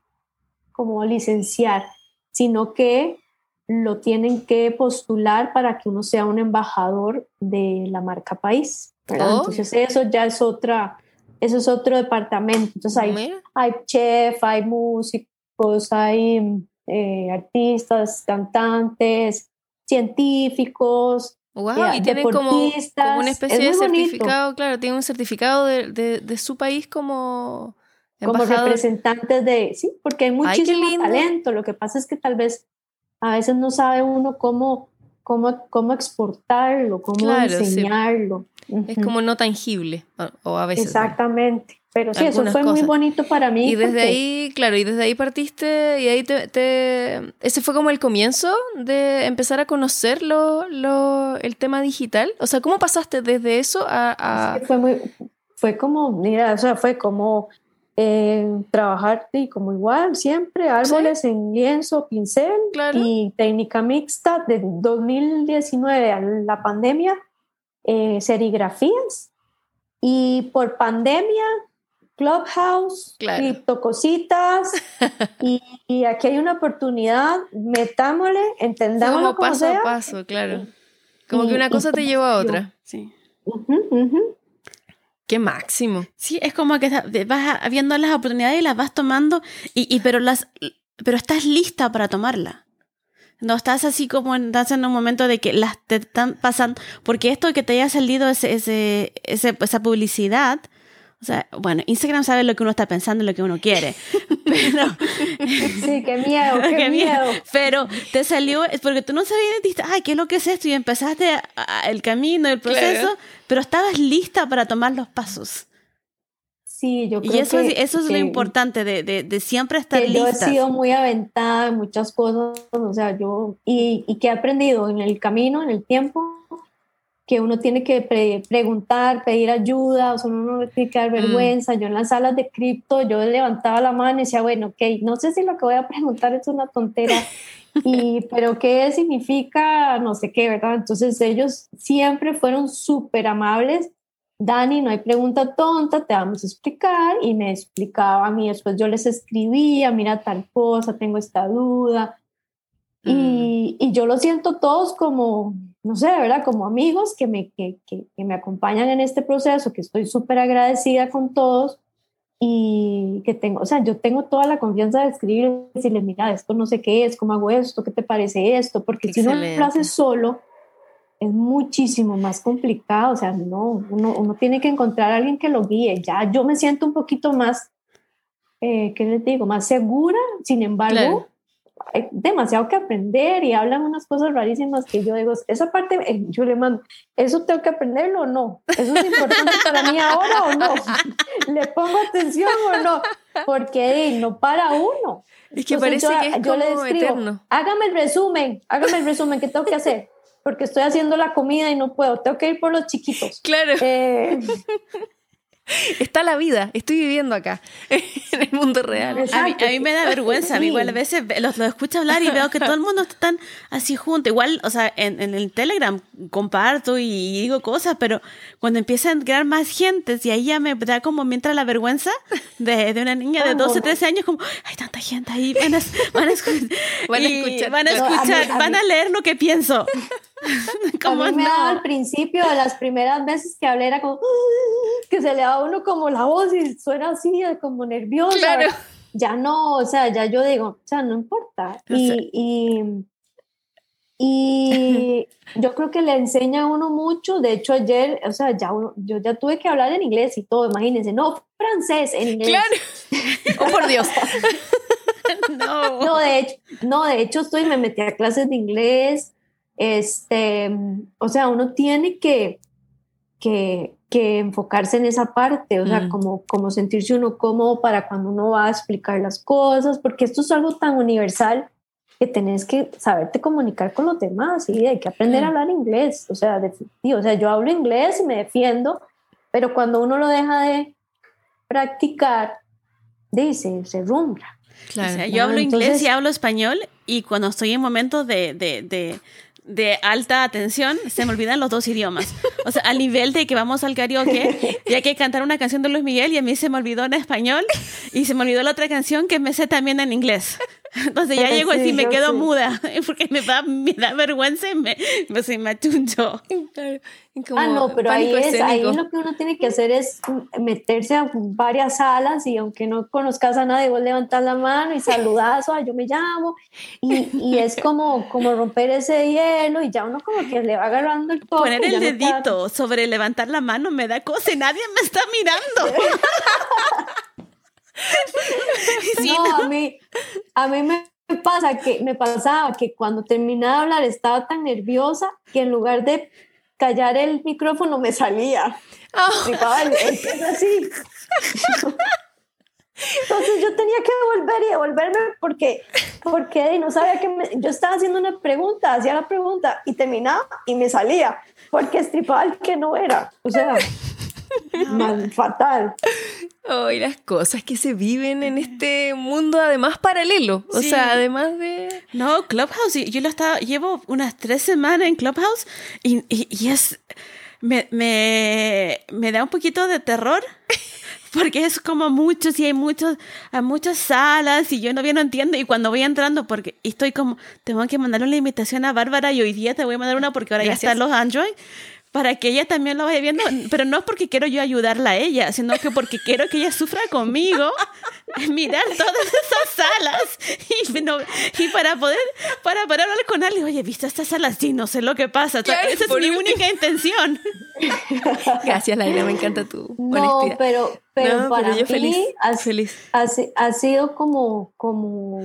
como licenciar, sino que lo tienen que postular para que uno sea un embajador de la marca país. ¿Verdad? Oh. Entonces eso ya es otra, eso es otro departamento. Entonces hay, Mira. hay chef, hay músicos, hay eh, artistas, cantantes, científicos, Wow, eh, y tienen como, como una Es especie de bonito. certificado, claro, tienen un certificado de, de, de su país como como representantes de, sí, porque hay muchísimo talento. Lo que pasa es que tal vez a veces no sabe uno cómo, cómo, cómo exportarlo, cómo Claro, sí. Enseñarlo. Es como no tangible, o, a veces. Exactamente. Pero sí, eso fue muy cosas. bonito para mí. Y desde porque- ahí, claro, y desde ahí partiste, y ahí te, te- ese fue como el comienzo de empezar a conocer lo, lo- el tema digital. O sea, ¿cómo pasaste desde eso a... a- Sí, fue muy, fue como, mira, o sea, fue como eh, trabajar y como igual, siempre, árboles en lienzo, pincel Claro. y técnica mixta de 2019 a la pandemia, eh, serigrafías y por pandemia Clubhouse, Claro. criptocositas, y, y aquí hay una oportunidad, metámosle, entendámoslo Como como paso sea. a paso, claro. Como Y- que una y cosa te lleva a otra. Sí. Ujú. Qué máximo. Sí, es como que vas viendo las oportunidades y las vas tomando, y, y pero las pero estás lista para tomarla. No estás así como en, estás en un momento de que las te están pasando, porque esto que te haya salido ese, ese, ese- esa publicidad, o sea, bueno, Instagram sabe lo que uno está pensando y lo que uno quiere, pero Sí, qué miedo, qué, Qué miedo. miedo. Pero te salió, es porque tú no sabías, dijiste, ay, ¿qué es lo que es esto? Y empezaste a- a- el camino, el proceso, Claro. pero estabas lista para tomar los pasos. Sí, yo creo Y eso, que, es- eso es lo importante, de, de, de siempre estar que yo he sido muy aventada en muchas cosas, o sea, yo, y, y que he aprendido en el camino, en el tiempo, que uno tiene que pre- preguntar, pedir ayuda, o sea, uno no tiene que dar vergüenza. Yo en las salas de cripto, yo levantaba la mano y decía, bueno, ok, no sé si lo que voy a preguntar es una tontera, y, pero qué significa, no sé qué, ¿verdad? Entonces ellos siempre fueron súper amables. Dani, no hay pregunta tonta, te vamos a explicar. Y me explicaba a mí, después yo les escribía, mira tal cosa, tengo esta duda. Y, y yo lo siento todos como, no sé, ¿verdad? Como amigos que me, que, que, que me acompañan en este proceso, que estoy súper agradecida con todos y que tengo, o sea, yo tengo toda la confianza de escribir y decirles, mira, esto no sé qué es, cómo hago esto, qué te parece esto, porque si uno Excelente. lo hace solo, es muchísimo más complicado, o sea, no, uno, uno tiene que encontrar a alguien que lo guíe, ya yo me siento un poquito más, eh, ¿qué les digo?, más segura, sin embargo, Claro. hay demasiado que aprender y hablan unas cosas rarísimas que yo digo, esa parte, eh, yo le mando, ¿eso tengo que aprenderlo o no? ¿Eso es importante para mí ahora o no? ¿Le pongo atención o no? Porque eh, no para uno. Es que Entonces, parece yo- que es yo le como escribo, eterno. Hágame el resumen, hágame el resumen, ¿qué tengo que hacer? Porque estoy haciendo la comida y no puedo, tengo que ir por los chiquitos. Claro, Eh, está la vida, estoy viviendo acá, en el mundo real. A mí, a mí me da vergüenza, a mí igual a veces ve- los, los escucho hablar y veo que todo el mundo está tan así junto. Igual, o sea, en, en el Telegram comparto y, digo cosas, pero cuando empiezan a crear más gentes y ahí ya me da como me entra la vergüenza de, de una niña de Vamos. 12, 13 años, como, hay tanta gente ahí, van a, van a, escu- Van a y escuchar. van a No, a mí- escuchar, a van a leer lo que pienso. Como a mí me daba al no. principio, las primeras veces que hablé, era como que se le da a uno como la voz y suena así, como nerviosa. Claro. Ya no, o sea, ya yo digo, o sea, no importa. Y, y, y yo creo que le enseña a uno mucho. De hecho, ayer, o sea, ya uno- yo ya tuve que hablar en inglés y todo, imagínense, no francés, en inglés. Claro. Oh, por Dios. No. No, de hecho, no, de hecho estoy, me metí a clases de inglés. Este, o sea, uno tiene que, que, que enfocarse en esa parte, o sea, Mm. como, como sentirse uno cómodo para cuando uno va a explicar las cosas, porque esto es algo tan universal que tenés que saberte comunicar con los demás y hay que aprender a Mm. hablar inglés, o sea, definitivo, o sea, yo hablo inglés y me defiendo, pero cuando uno lo deja de practicar, dice, se rumbra. Claro. O sea, yo hablo inglés Entonces- y hablo español y cuando estoy en momentos de, de, de, de alta atención se me olvidan los dos idiomas. O sea, al nivel de que vamos al karaoke y hay que cantar una canción de Luis Miguel y a mí se me olvidó en español y se me olvidó la otra canción que me sé también en inglés. Entonces ya Sí, llego así y me quedo sí. muda porque me da, me da vergüenza y me, me, se me. Como Ah, no, pero ahí, es, ahí lo que uno tiene que hacer es meterse a varias salas y aunque no conozcas a nadie, vos levantas la mano y saludas, "Ay, yo me llamo, y, y es como, como romper ese hielo y ya uno como que le va agarrando el toque. Poner el no dedito sobre levantar la mano me da cosa y nadie me está mirando. Sí, no, a mí, a mí me pasa que me pasaba que cuando terminaba de hablar estaba tan nerviosa que en lugar de callar el micrófono me salía. El pelo así. Entonces yo tenía que volver y devolverme porque, porque no sabía que me- yo estaba haciendo una pregunta, hacía la pregunta y terminaba y me salía porque estripaba el que no era. O sea, mal, fatal. oh, y las cosas que se viven en este mundo además paralelo. O Sí. sea, además de... No, Clubhouse, y- yo lo estaba, llevo unas tres semanas en Clubhouse y, y- y es, me, me, me da un poquito de terror porque es como muchos y hay muchos, hay muchas salas y yo no bien entiendo y cuando voy entrando porque estoy como, tengo que mandarle una invitación a Bárbara y hoy día te voy a mandar una porque ahora ya están los Android para que ella también lo vaya viendo, pero no es porque quiero yo ayudarla a ella, sino que porque quiero que ella sufra conmigo, mirar todas esas salas y, y para poder para, para hablar con alguien, oye, ¿viste estas salas? Sí, no sé lo que pasa. esa es mi única intención. Gracias, Laila, me encanta tu no, Pero, pero para mí feliz, feliz. ha sido como, como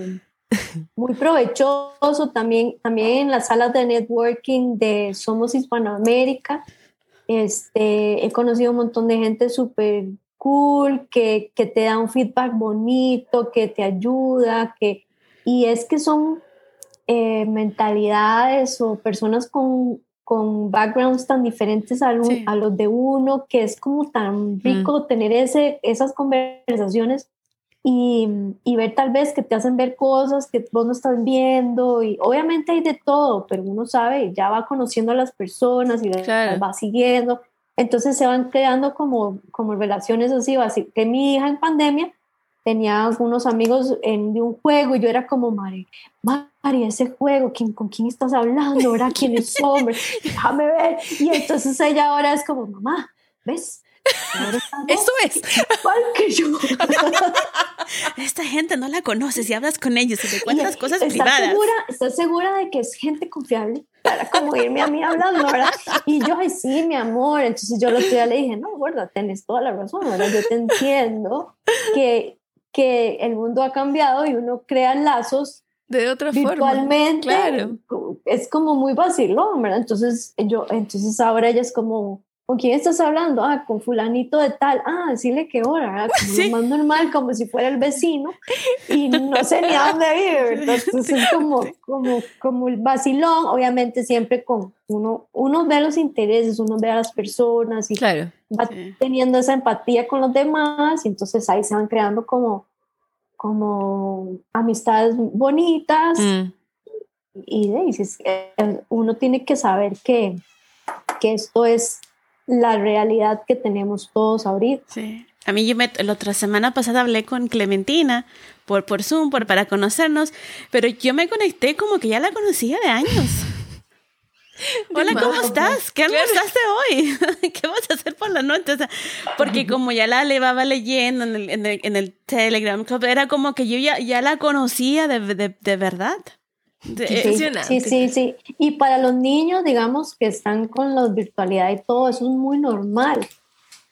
muy provechoso también, también en las salas de networking de Somos Hispanoamérica. Este, he conocido un montón de gente súper cool, que, que, te da un feedback bonito, que te ayuda, que, y es que son eh, mentalidades o personas con, con backgrounds tan diferentes a, a, los de uno, que es como tan mm. rico tener ese, esas conversaciones y, y, ver tal vez que te hacen ver cosas que vos no estás viendo y obviamente hay de todo, pero uno sabe, ya va conociendo a las personas y las va siguiendo, entonces se van creando como, como relaciones así, así que mi hija en pandemia tenía algunos amigos en, de un juego y yo era como, Mari, Mari, ese juego, ¿quién, ¿con quién estás hablando? ¿Verdad? ¿Quién es hombre? Déjame ver. Y entonces ella ahora es como, mamá, ¿ves? Eso es. Igual que yo. Esta gente no la conoces y hablas con ellos y te cuentas cosas privadas. Segura, ¿Estás segura de que es gente confiable? Para como irme a mí hablando, ¿verdad? Y yo, ay, sí, mi amor. Entonces yo lo otro le dije, no, verdad, tenés toda la razón, ¿verdad? Yo te entiendo que, que el mundo ha cambiado y uno crea lazos de otra virtualmente, forma. Claro. Es como muy vacilón, ¿verdad? Entonces, yo, entonces ahora ella es como, ¿Con quién estás hablando? Ah, con fulanito de tal. Ah, decirle qué hora, como lo más normal, como si fuera el vecino y no sé ni a dónde vive, Entonces es como, como, como el vacilón, obviamente siempre con uno, uno ve los intereses, uno ve a las personas y claro. va teniendo esa empatía con los demás y entonces ahí se van creando como, como amistades bonitas mm. y, dices, eh, uno tiene que saber que, que esto es la realidad que tenemos todos ahorita. Sí. A mí yo me, la otra semana pasada hablé con Clementina por, por Zoom por, para conocernos, pero yo me conecté como que ya la conocía de años. Hola, ¿cómo estás? ¿Qué almorzaste hoy? ¿Qué vas a hacer por la noche? porque como ya la llevaba leyendo en el, en el, en el Telegram Club, era como que yo ya, ya la conocía de, de, de verdad. Sí, sí, sí, Y para los niños, digamos, que están con la virtualidad y todo, eso es muy normal.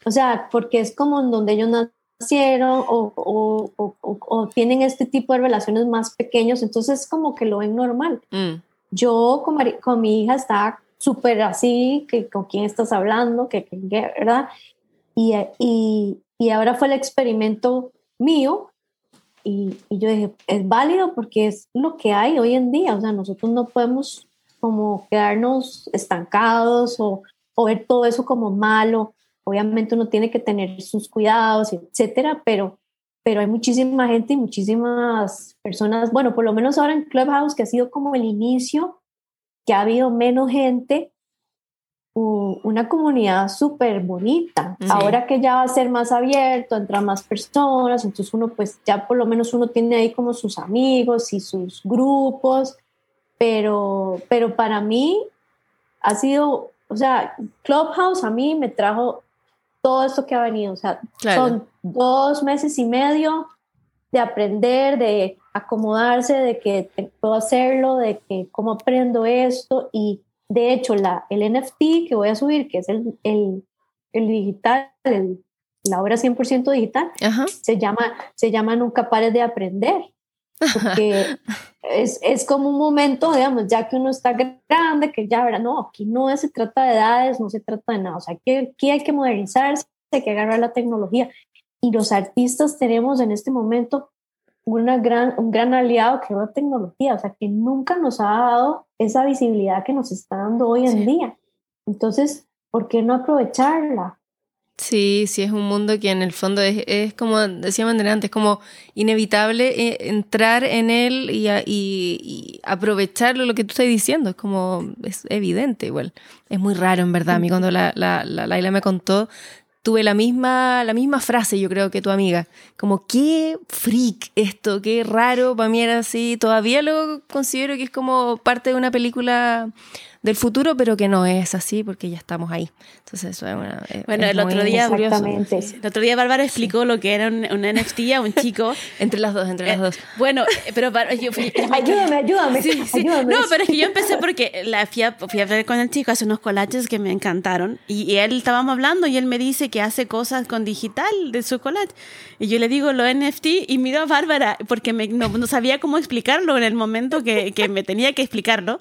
O sea, porque es como en donde ellos nacieron o, o, o, o tienen este tipo de relaciones más pequeños, entonces como que lo ven normal. Mm. Yo con, con, mi hija estaba súper así, que con quién estás hablando, que, que ¿verdad? Y, y, y ahora fue el experimento mío y, yo dije, es válido porque es lo que hay hoy en día, o sea, nosotros no podemos como quedarnos estancados o, o ver todo eso como malo. Obviamente uno tiene que tener sus cuidados, etcétera, pero, pero hay muchísima gente y muchísimas personas, bueno, por lo menos ahora en Clubhouse, que ha sido como el inicio, que ha habido menos gente, una comunidad súper bonita. Ahora que ya va a ser más abierto, entra más personas, entonces uno pues ya por lo menos uno tiene ahí como sus amigos y sus grupos, pero, pero para mí ha sido, o sea, Clubhouse a mí me trajo todo esto que ha venido, o sea, son dos meses y medio de aprender, de acomodarse, de que puedo hacerlo, de que cómo aprendo esto y de hecho, la, el NFT que voy a subir, que es el, el, el digital, la obra 100% digital, se llama, se llama Nunca pares de aprender. Porque es, es, como un momento, digamos, ya que uno está grande, que ya, verá, no, aquí no se trata de edades, no se trata de nada, o sea, aquí, aquí hay que modernizarse, hay que agarrar la tecnología. Y los artistas tenemos en este momento una gran, un gran aliado que es la tecnología, o sea, que nunca nos ha dado esa visibilidad que nos está dando hoy en día. Entonces, ¿por qué no aprovecharla? Sí, sí, es un mundo que en el fondo es, es como decía antes, es como inevitable eh, entrar en él y, y, aprovecharlo, lo que tú estás diciendo, es como, es evidente igual. Es muy raro, en verdad, a mí cuando la, la, la Laila me contó, tuve la misma, la misma frase, yo creo que tu amiga. Como, qué freak esto, qué raro. Para mí era así. Todavía lo considero que es como parte de una película del futuro, pero que no es así porque ya estamos ahí. Entonces, eso es una. Bueno, el otro día, el otro día Bárbara explicó lo que era un, un, NFT a un chico. entre las dos, entre las Eh, dos. Bueno, pero yo fui, ayúdame, ayúdame, Sí, sí. ayúdame. No, pero es que yo empecé porque la fui a, fui a ver con el chico, hace unos collages que me encantaron. Y, y él estábamos hablando y él me dice que hace cosas con digital de su collage. Y yo le digo lo NFT y miro a Bárbara porque me, no, no sabía cómo explicarlo en el momento que, que me tenía que explicarlo.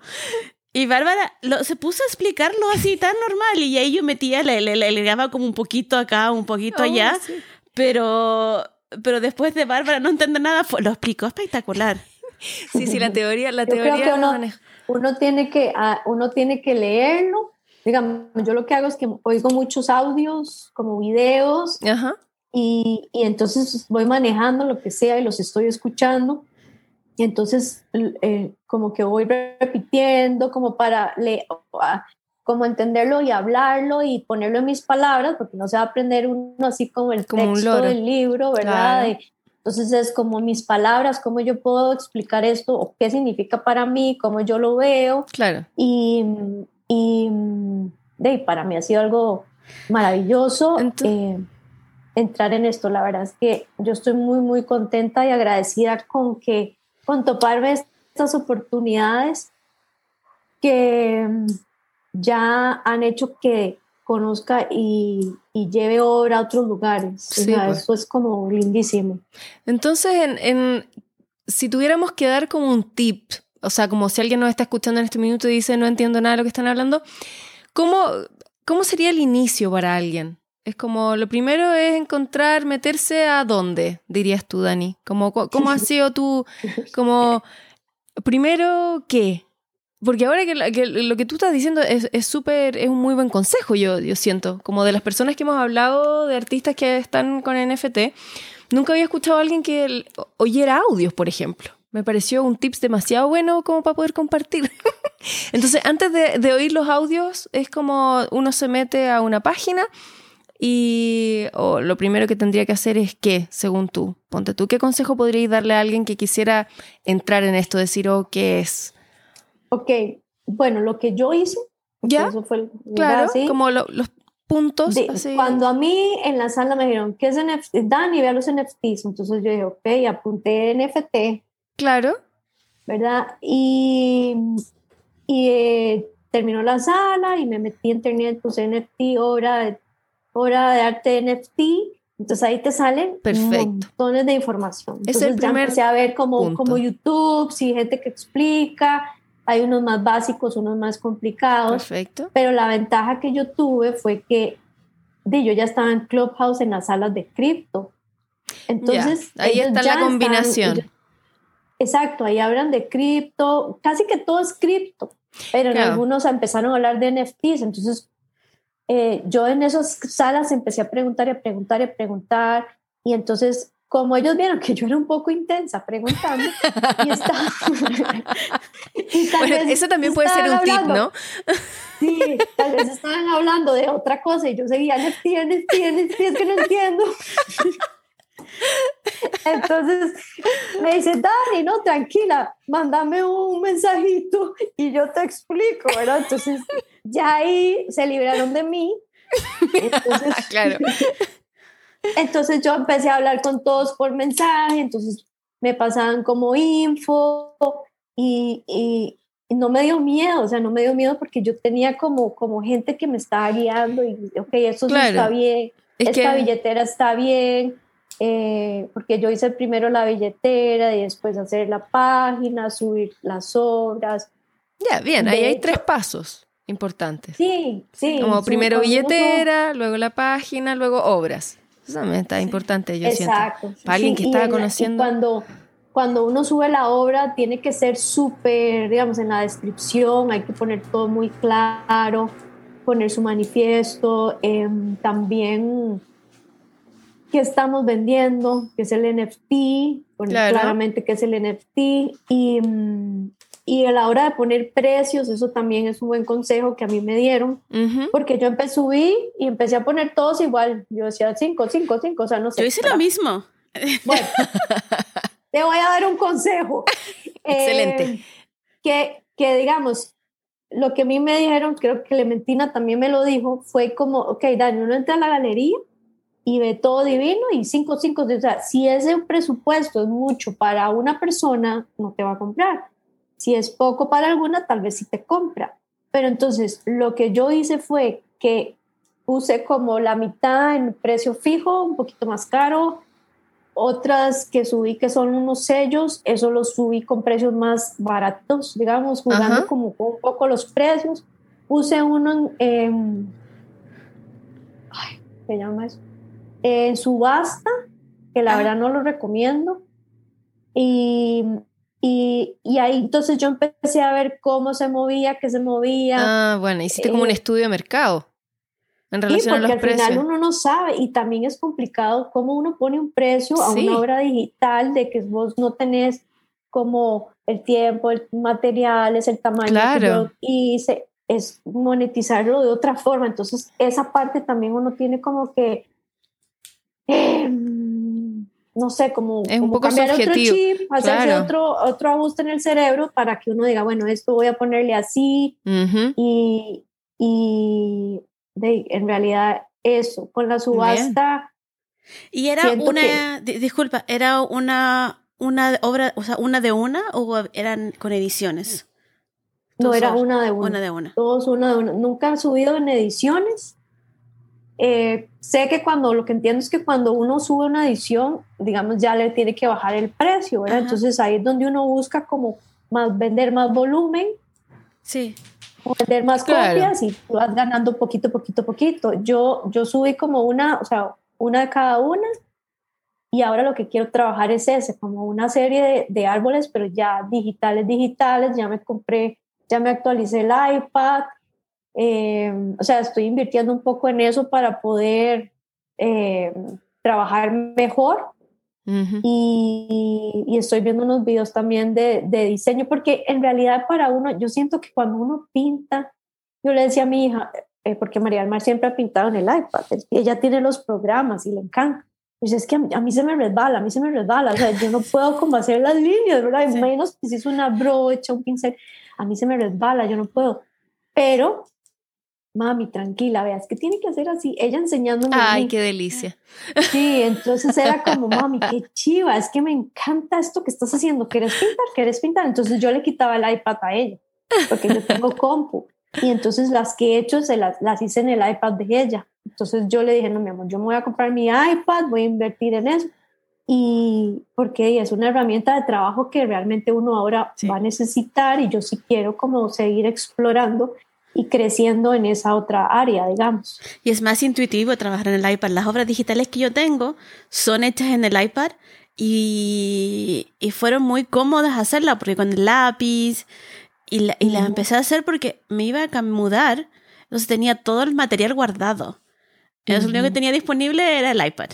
Y Bárbara lo, se puso a explicarlo así tan normal y ahí yo metía, le, le, le, le daba como un poquito acá, un poquito Oh, allá, sí. pero, pero después de Bárbara no entender nada, fue- lo explicó espectacular. Sí, sí, la teoría, la Yo creo teoría que uno, tiene que, ah, uno tiene que leerlo. Digamos, yo lo que hago es que oigo muchos audios, como videos, Ajá. y, y entonces voy manejando lo que sea y los estoy escuchando. Y entonces, eh, como que voy repitiendo, como para le, como entenderlo y hablarlo y ponerlo en mis palabras, porque no se va a aprender uno así como el Como texto del libro, ¿verdad? Claro. Entonces es como mis palabras, cómo yo puedo explicar esto, o qué significa para mí, cómo yo lo veo. Claro. Y, y de, para mí ha sido algo maravilloso Entonces- eh, entrar en esto. La verdad es que yo estoy muy, muy contenta y agradecida con que, con toparme estas oportunidades que mm, ya han hecho que conozca y, y lleve obra a otros lugares. O Sí, sea, pues. Eso es como lindísimo. Entonces, en, en- si tuviéramos que dar como un tip, o sea, como si alguien nos está escuchando en este minuto y dice no entiendo nada de lo que están hablando, ¿cómo, cómo sería el inicio para alguien? Es como, lo primero es encontrar, meterse a dónde, dirías tú, Dani. Como, ¿Cómo ha sido tu, como, primero, qué? Porque ahora que, lo que tú estás diciendo es súper, es un muy buen consejo, yo, yo siento. Como de las personas que hemos hablado, de artistas que están con NFT, nunca había escuchado a alguien que oyera audios, por ejemplo. Me pareció un tips demasiado bueno como para poder compartir. Entonces, antes de oír los audios, es como uno se mete a una página y o lo primero que tendría que hacer es qué, según tú. Ponte tú, ¿qué consejo podrías darle a alguien que quisiera entrar en esto? Decir, oh, ¿qué es? Ok, bueno, lo que yo hice, ¿Ya? eso fue Claro, ¿verdad? Sí. como lo- los puntos. De- así. Cuando a mí en la sala me dijeron, ¿qué es NFT? Dani, vea los NFTs. Entonces yo dije, ok, apunté NFT, Claro. ¿verdad? Y, y eh, terminó la sala y me metí en internet, puse NFT, obra de, obra de arte NFT. Entonces ahí te salen Perfecto. montones de información. Es el Entonces ya primer empecé a ver como, punto. como YouTube, sí, gente que explica. Hay unos más básicos, unos más complicados. Perfecto. Pero la ventaja que yo tuve fue que di, yo ya estaba en Clubhouse en las salas de cripto. Entonces, Ya, ahí está la combinación. ellos- exacto, ahí hablan de cripto, casi que todo es cripto, pero en Claro. algunos empezaron a hablar de NFTs. Entonces, eh, yo en esas salas empecé a preguntar y a preguntar y a preguntar. Y entonces, como ellos vieron que yo era un poco intensa preguntando, y estaba. y Bueno, vez eso también puede ser un estaban tip, hablando- ¿no? Sí, tal vez estaban hablando de otra cosa y yo seguía NFT, NFT, NFT, es que no entiendo. Entonces me dice, Dani, no, tranquila, mándame un mensajito y yo te explico, ¿verdad? Entonces ya ahí se libraron de mí. Entonces, Claro. entonces yo empecé a hablar con todos por mensaje, entonces me pasaban como info y, y- y no me dio miedo, o sea, no me dio miedo porque yo tenía como, como gente que me estaba guiando y, ok, eso sí Claro. está bien, Es esta que, billetera está bien, eh, porque yo hice primero la billetera y después hacer la página, subir las obras. ya, bien, ahí de hay hecho- tres pasos importantes. Sí, sí. Como primero uno- billetera, luego la página, luego obras. Eso también está importante, yo siento. Exacto. Para alguien que estaba en la- y conociendo. cuando, cuando uno sube la obra, tiene que ser súper, digamos, en la descripción, hay que poner todo muy claro, poner su manifiesto, em, también qué estamos vendiendo, qué es el NFT, Claro. claramente qué es el NFT y, mm, y a la hora de poner precios, eso también es un buen consejo que a mí me dieron, porque yo empecé a subir y empecé a poner todos igual. Yo decía 5, 5, 5, o sea, no sé. Yo hice lo mismo. Bueno, te voy a dar un consejo. Excelente. Eh, que, que digamos, lo que a mí me dijeron, creo que Clementina también me lo dijo, fue como, ok, Dani, uno entra a la galería y ve todo divino y 5, 5, o sea, si ese presupuesto es mucho para una persona, no te va a comprar. Si es poco para alguna, tal vez sí te compra. Pero entonces lo que yo hice fue que puse como la mitad en precio fijo, un poquito más caro, otras que subí que son unos sellos, eso los subí con precios más baratos, digamos, jugando como un poco los precios. Puse uno en, ay, ¿qué llama eso? En subasta, que la verdad no lo recomiendo. Y, y, y, ahí entonces yo empecé a ver cómo se movía, qué se movía. Ah, bueno, hiciste como un eh, estudio de mercado en relación sí, porque a los al precios. final uno no sabe y también es complicado cómo uno pone un precio a Sí. una obra digital de que vos no tenés como el tiempo, el material, es el tamaño. que Claro. yo hice, es monetizarlo de otra forma. Entonces, esa parte también uno tiene como que, eh, no sé, como, Es un como poco cambiar subjetivo, otro chip, hacerse claro. otro, otro ajuste en el cerebro para que uno diga, bueno, esto voy a ponerle así, y, y de, en realidad eso, con la subasta, Y era una, di- disculpa, era una, una obra, o sea, una de una o eran con ediciones? no era una de una, Una de una. todos una de una. Nunca han subido en ediciones. Eh, sé que cuando, lo que entiendo es que cuando uno sube una edición, digamos, ya le tiene que bajar el precio, ¿verdad? Ajá. Entonces ahí es donde uno busca como más, vender más volumen, Sí. vender más Claro. copias y vas ganando poquito, poquito, poquito. Yo, yo subí como una, o sea, una de cada una y ahora lo que quiero trabajar es ese, como una serie de, de árboles, pero ya digitales, digitales, ya me compré, ya me actualicé el iPad, eh, o sea, estoy invirtiendo un poco en eso para poder eh, trabajar mejor Ujú. y, y estoy viendo unos videos también de, de diseño, porque en realidad para uno, yo siento que cuando uno pinta, yo le decía a mi hija, eh, porque María del Mar siempre ha pintado en el iPad, y ella tiene los programas y le encanta. Pues es que a mí, a mí se me resbala, a mí se me resbala, o sea, yo no puedo como hacer las líneas, ¿verdad? Sí. menos si es una brocha, un pincel, a mí se me resbala, yo no puedo. Pero, mami, tranquila, veas que tiene que hacer así, ella enseñándome. Ay, mí. qué delicia. Sí, entonces era como, mami, qué chiva, es que me encanta esto que estás haciendo, ¿quieres pintar? ¿Quieres pintar? Entonces yo le quitaba el iPad a ella, porque yo tengo compu. Y entonces las que he hecho se las, las hice en el iPad de ella. Entonces yo le dije, no, mi amor, yo me voy a comprar mi iPad, voy a invertir en eso. Y porque es una herramienta de trabajo que realmente uno ahora Sí. va a necesitar y yo sí quiero como seguir explorando y creciendo en esa otra área, digamos. Y es más intuitivo trabajar en el iPad. Las obras digitales que yo tengo son hechas en el iPad y, y fueron muy cómodas hacerla porque con el lápiz y, la, y las empecé a hacer porque me iba a mudar, entonces tenía todo el material guardado. Entonces lo único que tenía disponible era el iPad.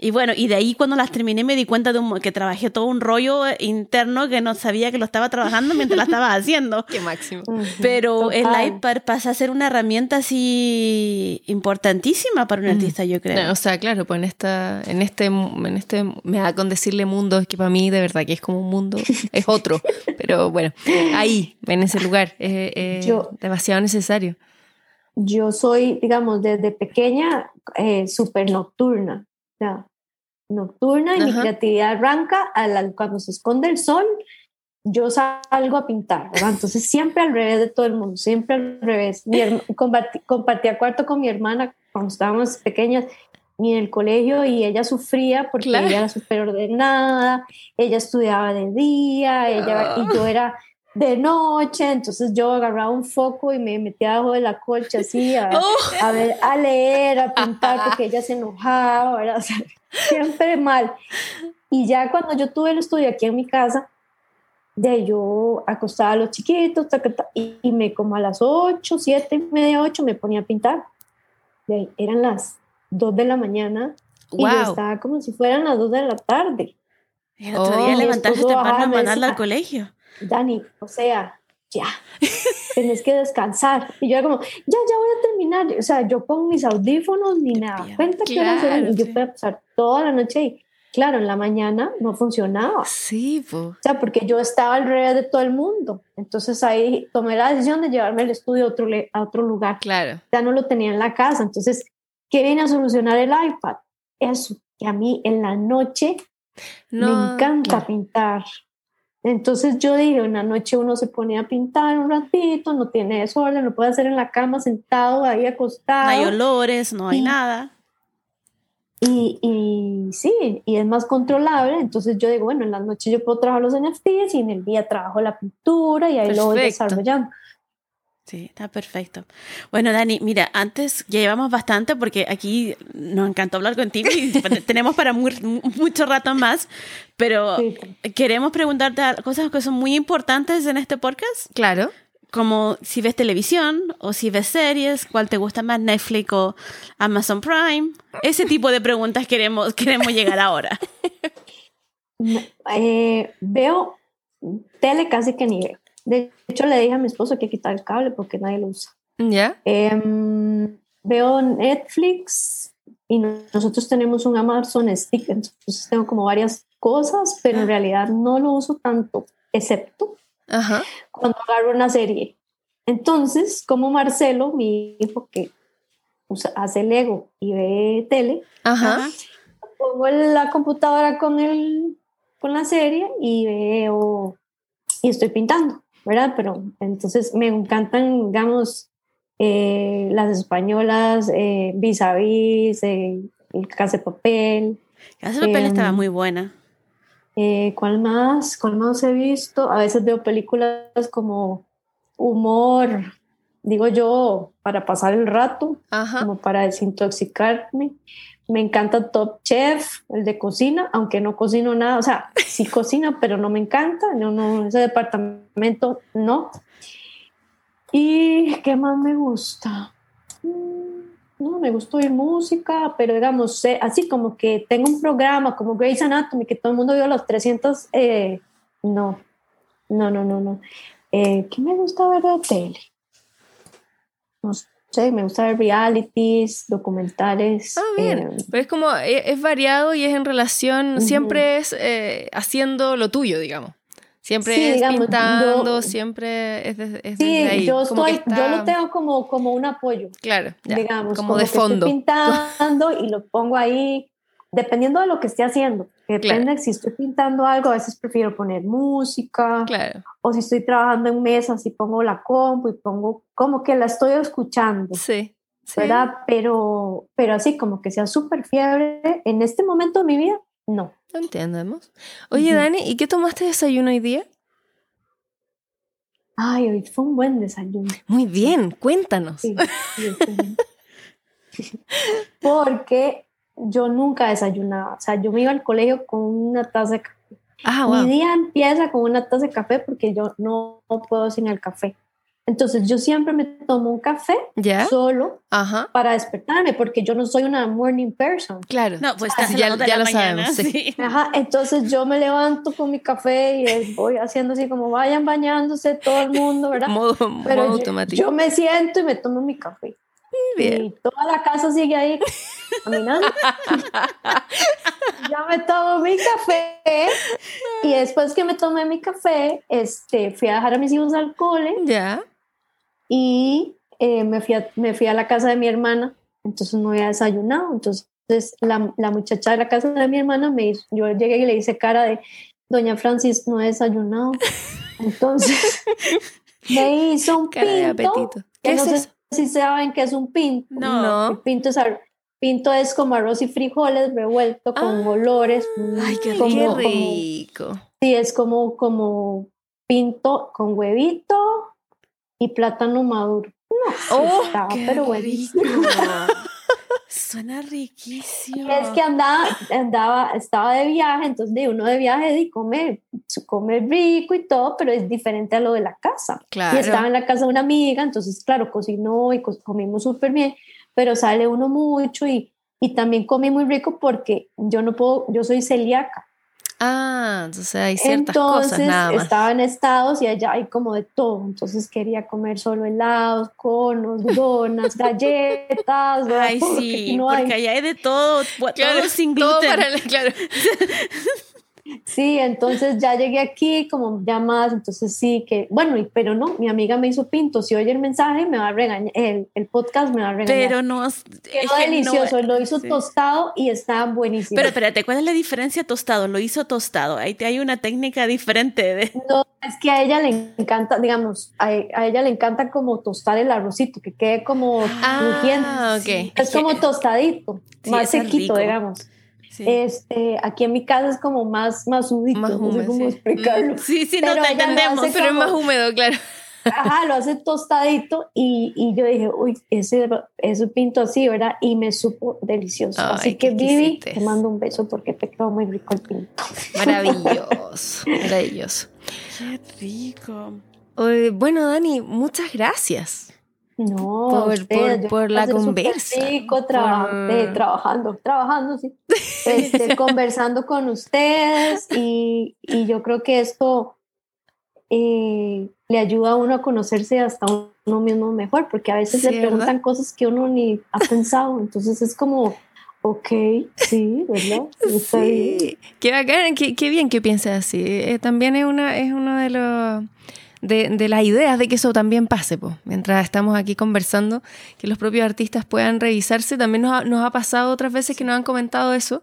Y bueno, y de ahí cuando las terminé me di cuenta de un- que trabajé todo un rollo interno que no sabía que lo estaba trabajando mientras la estaba haciendo. Qué máximo. Ujú, Pero el total. iPad pasa a ser una herramienta así importantísima para un Mm. artista, yo creo. No, o sea, claro, pues en esta, en este, en este, me da con decirle mundo, es que para mí de verdad que es como un mundo, es otro, pero bueno, ahí, en ese lugar, es, es Yo- demasiado necesario. yo soy, digamos, desde pequeña eh, súper nocturna. Sea, nocturna y mi creatividad arranca a la- cuando se esconde el sol. Yo salgo a pintar, ¿verdad? Entonces siempre al revés de todo el mundo, siempre al revés. Mi compartí- compartía cuarto con mi hermana cuando estábamos pequeñas y en el colegio y ella sufría porque Claro. ella era súper ordenada, ella estudiaba de día, ella, y yo era de noche, entonces yo agarraba un foco y me metía abajo de la colcha así a, Oh. a ver, a leer, a pintar, porque ella se enojaba. O sea, siempre mal. Y ya cuando yo tuve el estudio aquí en mi casa, de yo acostaba a los chiquitos, ta, y, y me como a las 8, 7 y media, 8 me ponía a pintar. De ahí, eran las 2 de la mañana y yo Wow. estaba como si fueran las 2 de la tarde. Y el otro Oh. día Mi levantarse temprano me mandarla al colegio. Dani, o sea, ya, tenés que descansar. Y yo era como, ya, ya voy a terminar. O sea, yo con mis audífonos ni nada. Cuenta que Claro, y yo podía pasar toda la noche y claro, en la mañana no funcionaba. Sí, po. O sea, porque yo estaba al revés de todo el mundo. Entonces ahí tomé la decisión de llevarme el estudio a otro, le- a otro lugar. Claro. Ya no lo tenía en la casa. Entonces, ¿qué viene a solucionar el iPad? Eso, que a mí en la noche No, me encanta claro. pintar. Entonces yo dije, una noche uno se pone a pintar un ratito, no tiene desorden, lo puede hacer en la cama sentado, ahí No hay acostado. olores, no hay nada. Y, y sí, y es más controlable. Entonces yo digo, bueno, en las noches yo puedo trabajar los NFTs y en el día trabajo la pintura y ahí lo voy desarrollando. Sí, está perfecto. Bueno, Dani, mira, antes ya llevamos bastante porque aquí nos encantó hablar contigo y tenemos para muy- mucho rato más, pero Sí. queremos preguntarte cosas que son muy importantes en este podcast, Claro. como si ves televisión o si ves series, cuál te gusta más, Netflix o Amazon Prime. Ese tipo de preguntas queremos, queremos llegar ahora. Eh, veo tele casi que ni veo. De hecho, le dije a mi esposo que quitar el cable porque nadie lo usa. ¿Ya? Em, veo Netflix y no- nosotros tenemos un Amazon Stick, entonces tengo como varias cosas, pero en realidad no lo uso tanto, excepto Ajá. cuando agarro una serie. Entonces, como Marcelo, mi hijo que usa- hace Lego y ve tele, Ajá. pongo la computadora con, el, con la serie y veo y estoy pintando, ¿verdad? Pero entonces me encantan, digamos, eh, las españolas, eh, vis a vis, eh, el casa de papel. Casa de papel Em, estaba muy buena. eh, ¿Cuál más? ¿Cuál más he visto? A veces veo películas como humor, digo yo, para pasar el rato Ajá. como para desintoxicarme. Me encanta Top Chef, el de cocina, aunque no cocino nada, o sea, sí cocina, pero no me encanta, no, no, ese departamento no. ¿Y qué más me gusta? Mm, No, me gusta oír música, pero digamos, así como que tengo un programa como Grey's Anatomy, que todo el mundo vio los 300, eh, no, no, no, no, no. Eh, ¿Qué me gusta ver de tele? No sé, me gusta ver realities, documentales. Ah, bien. eh, Pero es como, e- es, variado y es en relación, Ujú. siempre es eh, haciendo lo tuyo, digamos. Siempre Sí, es digamos, pintando, yo- siempre es, desde- es sí, desde ahí. yo, como estoy, yo está- lo tengo como, como un apoyo, Claro, ya, digamos, como, de que fondo. Estoy pintando y lo pongo ahí, dependiendo de lo que esté haciendo. Claro. Depende, si estoy pintando algo, a veces prefiero poner música, Claro, o si estoy trabajando en mesas y pongo la compu y pongo como que la estoy escuchando. sí. sí. ¿verdad? Pero, pero así como que sea súper fiebre en este momento de mi vida, no. Entendemos. Oye. Dani, ¿y qué tomaste de desayuno hoy día? Ay, hoy fue un buen desayuno. Muy bien, cuéntanos. Sí, sí, sí. Porque yo nunca desayunaba. O sea, yo me iba al colegio con una taza de café. Ah, Mi wow. día empieza con una taza de café porque yo no, no puedo sin el café. Entonces yo siempre me tomo un café ¿Ya? solo Ajá. para despertarme porque yo no soy una morning person. Claro. No, pues Ah, en ya, ya la lo mañana, sabemos. sí. Ajá, entonces yo me levanto con mi café y voy haciendo así como vayan bañándose todo el mundo, ¿verdad? Modo, Pero modo yo, automático. yo me siento y me tomo mi café. Bien. Y toda la casa sigue ahí caminando. ya me tomo mi café y después que me tomé mi café, este, fui a dejar a mis hijos al cole Ya. y eh, me, fui a, me fui a la casa de mi hermana, entonces no había desayunado, entonces la, la muchacha de la casa de mi hermana me hizo, yo llegué y le hice cara de, doña Francis, no he desayunado, entonces me hizo un Cara de pinto, apetito. que ¿Qué no es sé eso? Si saben que es un pinto, No. el pinto es, ar- pinto es como arroz y frijoles revuelto con Ah. olores, Ay, qué como- Qué como- rico. Sí, es como, como pinto con huevito y plátano maduro. No, sí Oh, estaba, Qué pero buenísimo. Suena riquísimo. Es que andaba, andaba, estaba de viaje, entonces de uno de viaje y come, come rico y todo, pero es diferente a lo de la casa. Claro. Y estaba en la casa de una amiga, entonces claro, cocinó y co- comimos súper bien, pero sale uno mucho y, y también comí muy rico porque yo no puedo, yo soy celíaca. Ah, entonces hay ciertas cosas nada más. estaba en Estados y allá hay como de todo. Entonces quería comer solo helados, conos, donas, galletas. Ay, sí, porque allá hay de todo, todo sin gluten. claro. Sí, entonces ya llegué aquí como ya más, entonces sí que, bueno, pero no, mi amiga me hizo pinto, si oye el mensaje me va a regañar, el, el podcast me va a regañar. Pero no, quedó delicioso, lo hizo tostado y está buenísimo. Pero espérate, ¿cuál es la diferencia tostado? Lo hizo tostado, ahí hay una técnica diferente de... No, es que a ella le encanta, digamos, a, ella le encanta como tostar el arrocito, que quede como ah, Es como tostadito, más sequito, digamos. Este, aquí en mi casa es como más, más húmedo, más no sé cómo explicarlo. Sí, sí, no te entendemos, pero es más húmedo, claro. Ajá, lo hace tostadito y, y yo dije, uy, ese, ese pinto así, ¿verdad? Y me supo delicioso. así que Vivi, te mando un beso porque te quedó muy rico el pinto. Maravilloso, maravilloso. Qué rico. bueno, Dani, muchas gracias. No, por, por, la conversa. Rico, trabajando, trabajando, sí. Este, conversando con ustedes y, y, yo creo que esto eh, le ayuda a uno a conocerse hasta uno mismo mejor, porque a veces le preguntan cosas que uno ni ha pensado, entonces es como, ok, sí, ¿verdad? Sí. Qué bacán, qué, qué, bien que pienses así. Eh, también es, una, es uno de los de, de las ideas de que eso también pase, pues. mientras estamos aquí conversando, que los propios artistas puedan revisarse. También nos ha, nos ha pasado otras veces que nos han comentado eso,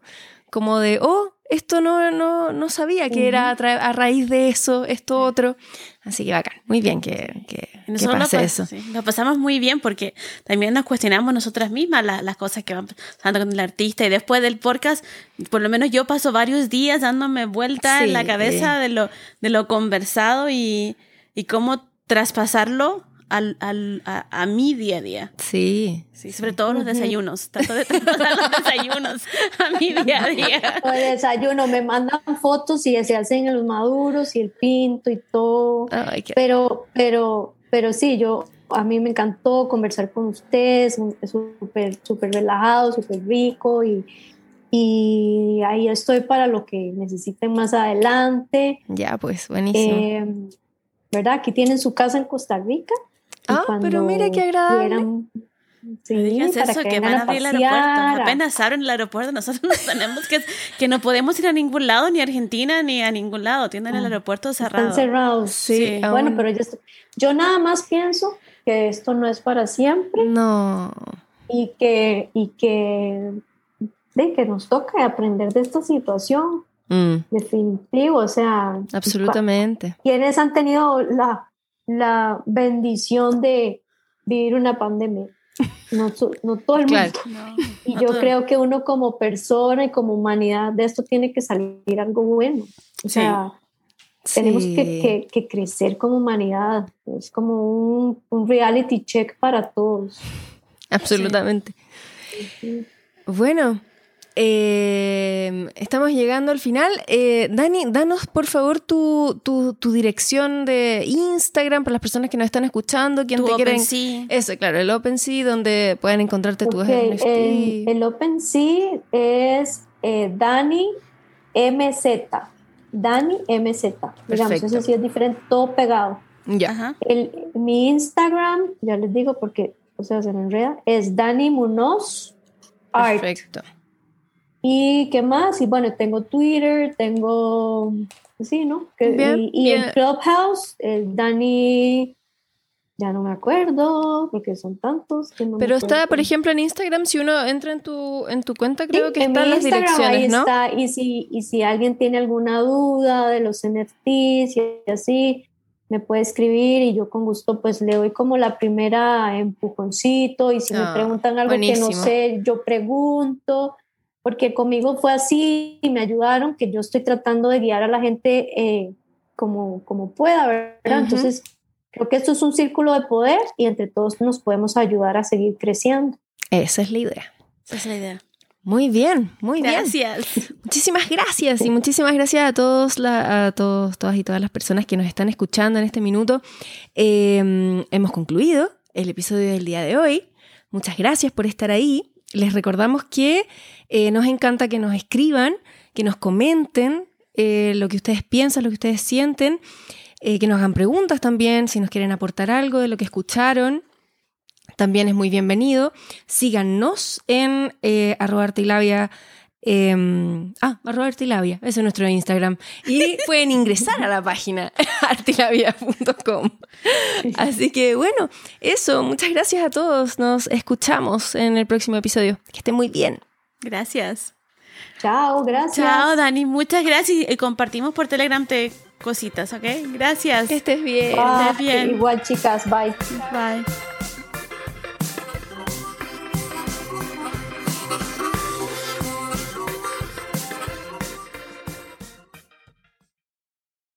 como de, oh, esto no, no, no sabía que era a, raíz de eso, esto otro. Así que bacán, muy bien que, que, pase eso. lo pasamos muy bien porque también nos cuestionamos nosotras mismas las cosas que van pasando con el artista y después del podcast, por lo menos yo paso varios días dándome vuelta en la cabeza de lo, de lo conversado y, y cómo traspasarlo al, al, a, mi día a día. Sí. Sí, sobre todo los desayunos. Trato de traspasar los desayunos a mi día a día. El desayuno, me mandan fotos y se hacen los maduros y el pinto y todo. Pero, pero, pero sí, yo, a mí me encantó conversar con ustedes, es súper, súper relajado, súper rico y, y ahí estoy para lo que necesiten más adelante. Ya, pues, buenísimo. Eh, ¿verdad? Aquí tienen su casa en Costa Rica. Ah, pero mira qué agradable. sí, para eso, que, van a abrir el aeropuerto. Apenas abren el aeropuerto, nosotros no tenemos que, que no podemos ir a ningún lado, ni a Argentina, ni a ningún lado. Tienen el ah, aeropuerto cerrado. Están cerrados, sí. Bueno, pero yo, yo nada más pienso que esto no es para siempre. No. Y que, y que, de que nos toca aprender de esta situación. Mm. Definitivo, o sea. Absolutamente. ¿Quiénes han tenido la, la bendición de vivir una pandemia? No, no todo el mundo. y yo creo que uno como persona y como humanidad de esto tiene que salir algo bueno. O sea, tenemos que, que, crecer como humanidad. Es como un, un reality check para todos. Absolutamente. Bueno, eh, estamos llegando al final. Eh, Dani, danos por favor tu, tu, dirección de Instagram para las personas que nos están escuchando, quien te quieren. Eso, claro, el OpenSea, donde pueden encontrarte tu el, el, OpenSea es eh, Dani MZ. Dani MZ. Digamos, eso sí es diferente, todo pegado. Ya. El, mi Instagram, ya les digo porque, o sea, se me enreda, es Dani Munoz Art. Perfecto. ¿Y qué más? Y bueno, tengo Twitter, tengo, sí, ¿no? y, en Clubhouse, el Dani, ya no me acuerdo, porque son tantos. Que no Pero está, por ejemplo, en Instagram, si uno entra en tu, en tu cuenta, creo que están las direcciones, ahí Está, y si, y si alguien tiene alguna duda de los NFTs y así, me puede escribir y yo con gusto pues le doy como la primera empujoncito y si me ah, preguntan algo que no sé, yo pregunto porque conmigo fue así y me ayudaron, que yo estoy tratando de guiar a la gente eh, como, como pueda, ¿verdad? Entonces, creo que esto es un círculo de poder y entre todos nos podemos ayudar a seguir creciendo. Esa es la idea. Esa es la idea. Muy bien, muy bien. Gracias. Muchísimas gracias y muchísimas gracias a todos, a todos, todas y todas las personas que nos están escuchando en este minuto. Em, hemos concluido el episodio del día de hoy. Muchas gracias por estar ahí. Les recordamos que eh, nos encanta que nos escriban, que nos comenten eh, lo que ustedes piensan, lo que ustedes sienten, eh, que nos hagan preguntas también, si nos quieren aportar algo de lo que escucharon. También es muy bienvenido. Síganos en arroba. Em, ah, arroba artilabia, ese es nuestro Instagram. Y pueden ingresar a la página artilabia.com. Así que bueno, eso, muchas gracias a todos. Nos escuchamos en el próximo episodio. Que estén muy bien. Gracias. Chao, gracias. Chao, Dani. Muchas gracias. Y compartimos por Telegram te cositas, ¿ok? Gracias. Que estés bien. Bye. estés bien. Igual, chicas, bye. Bye.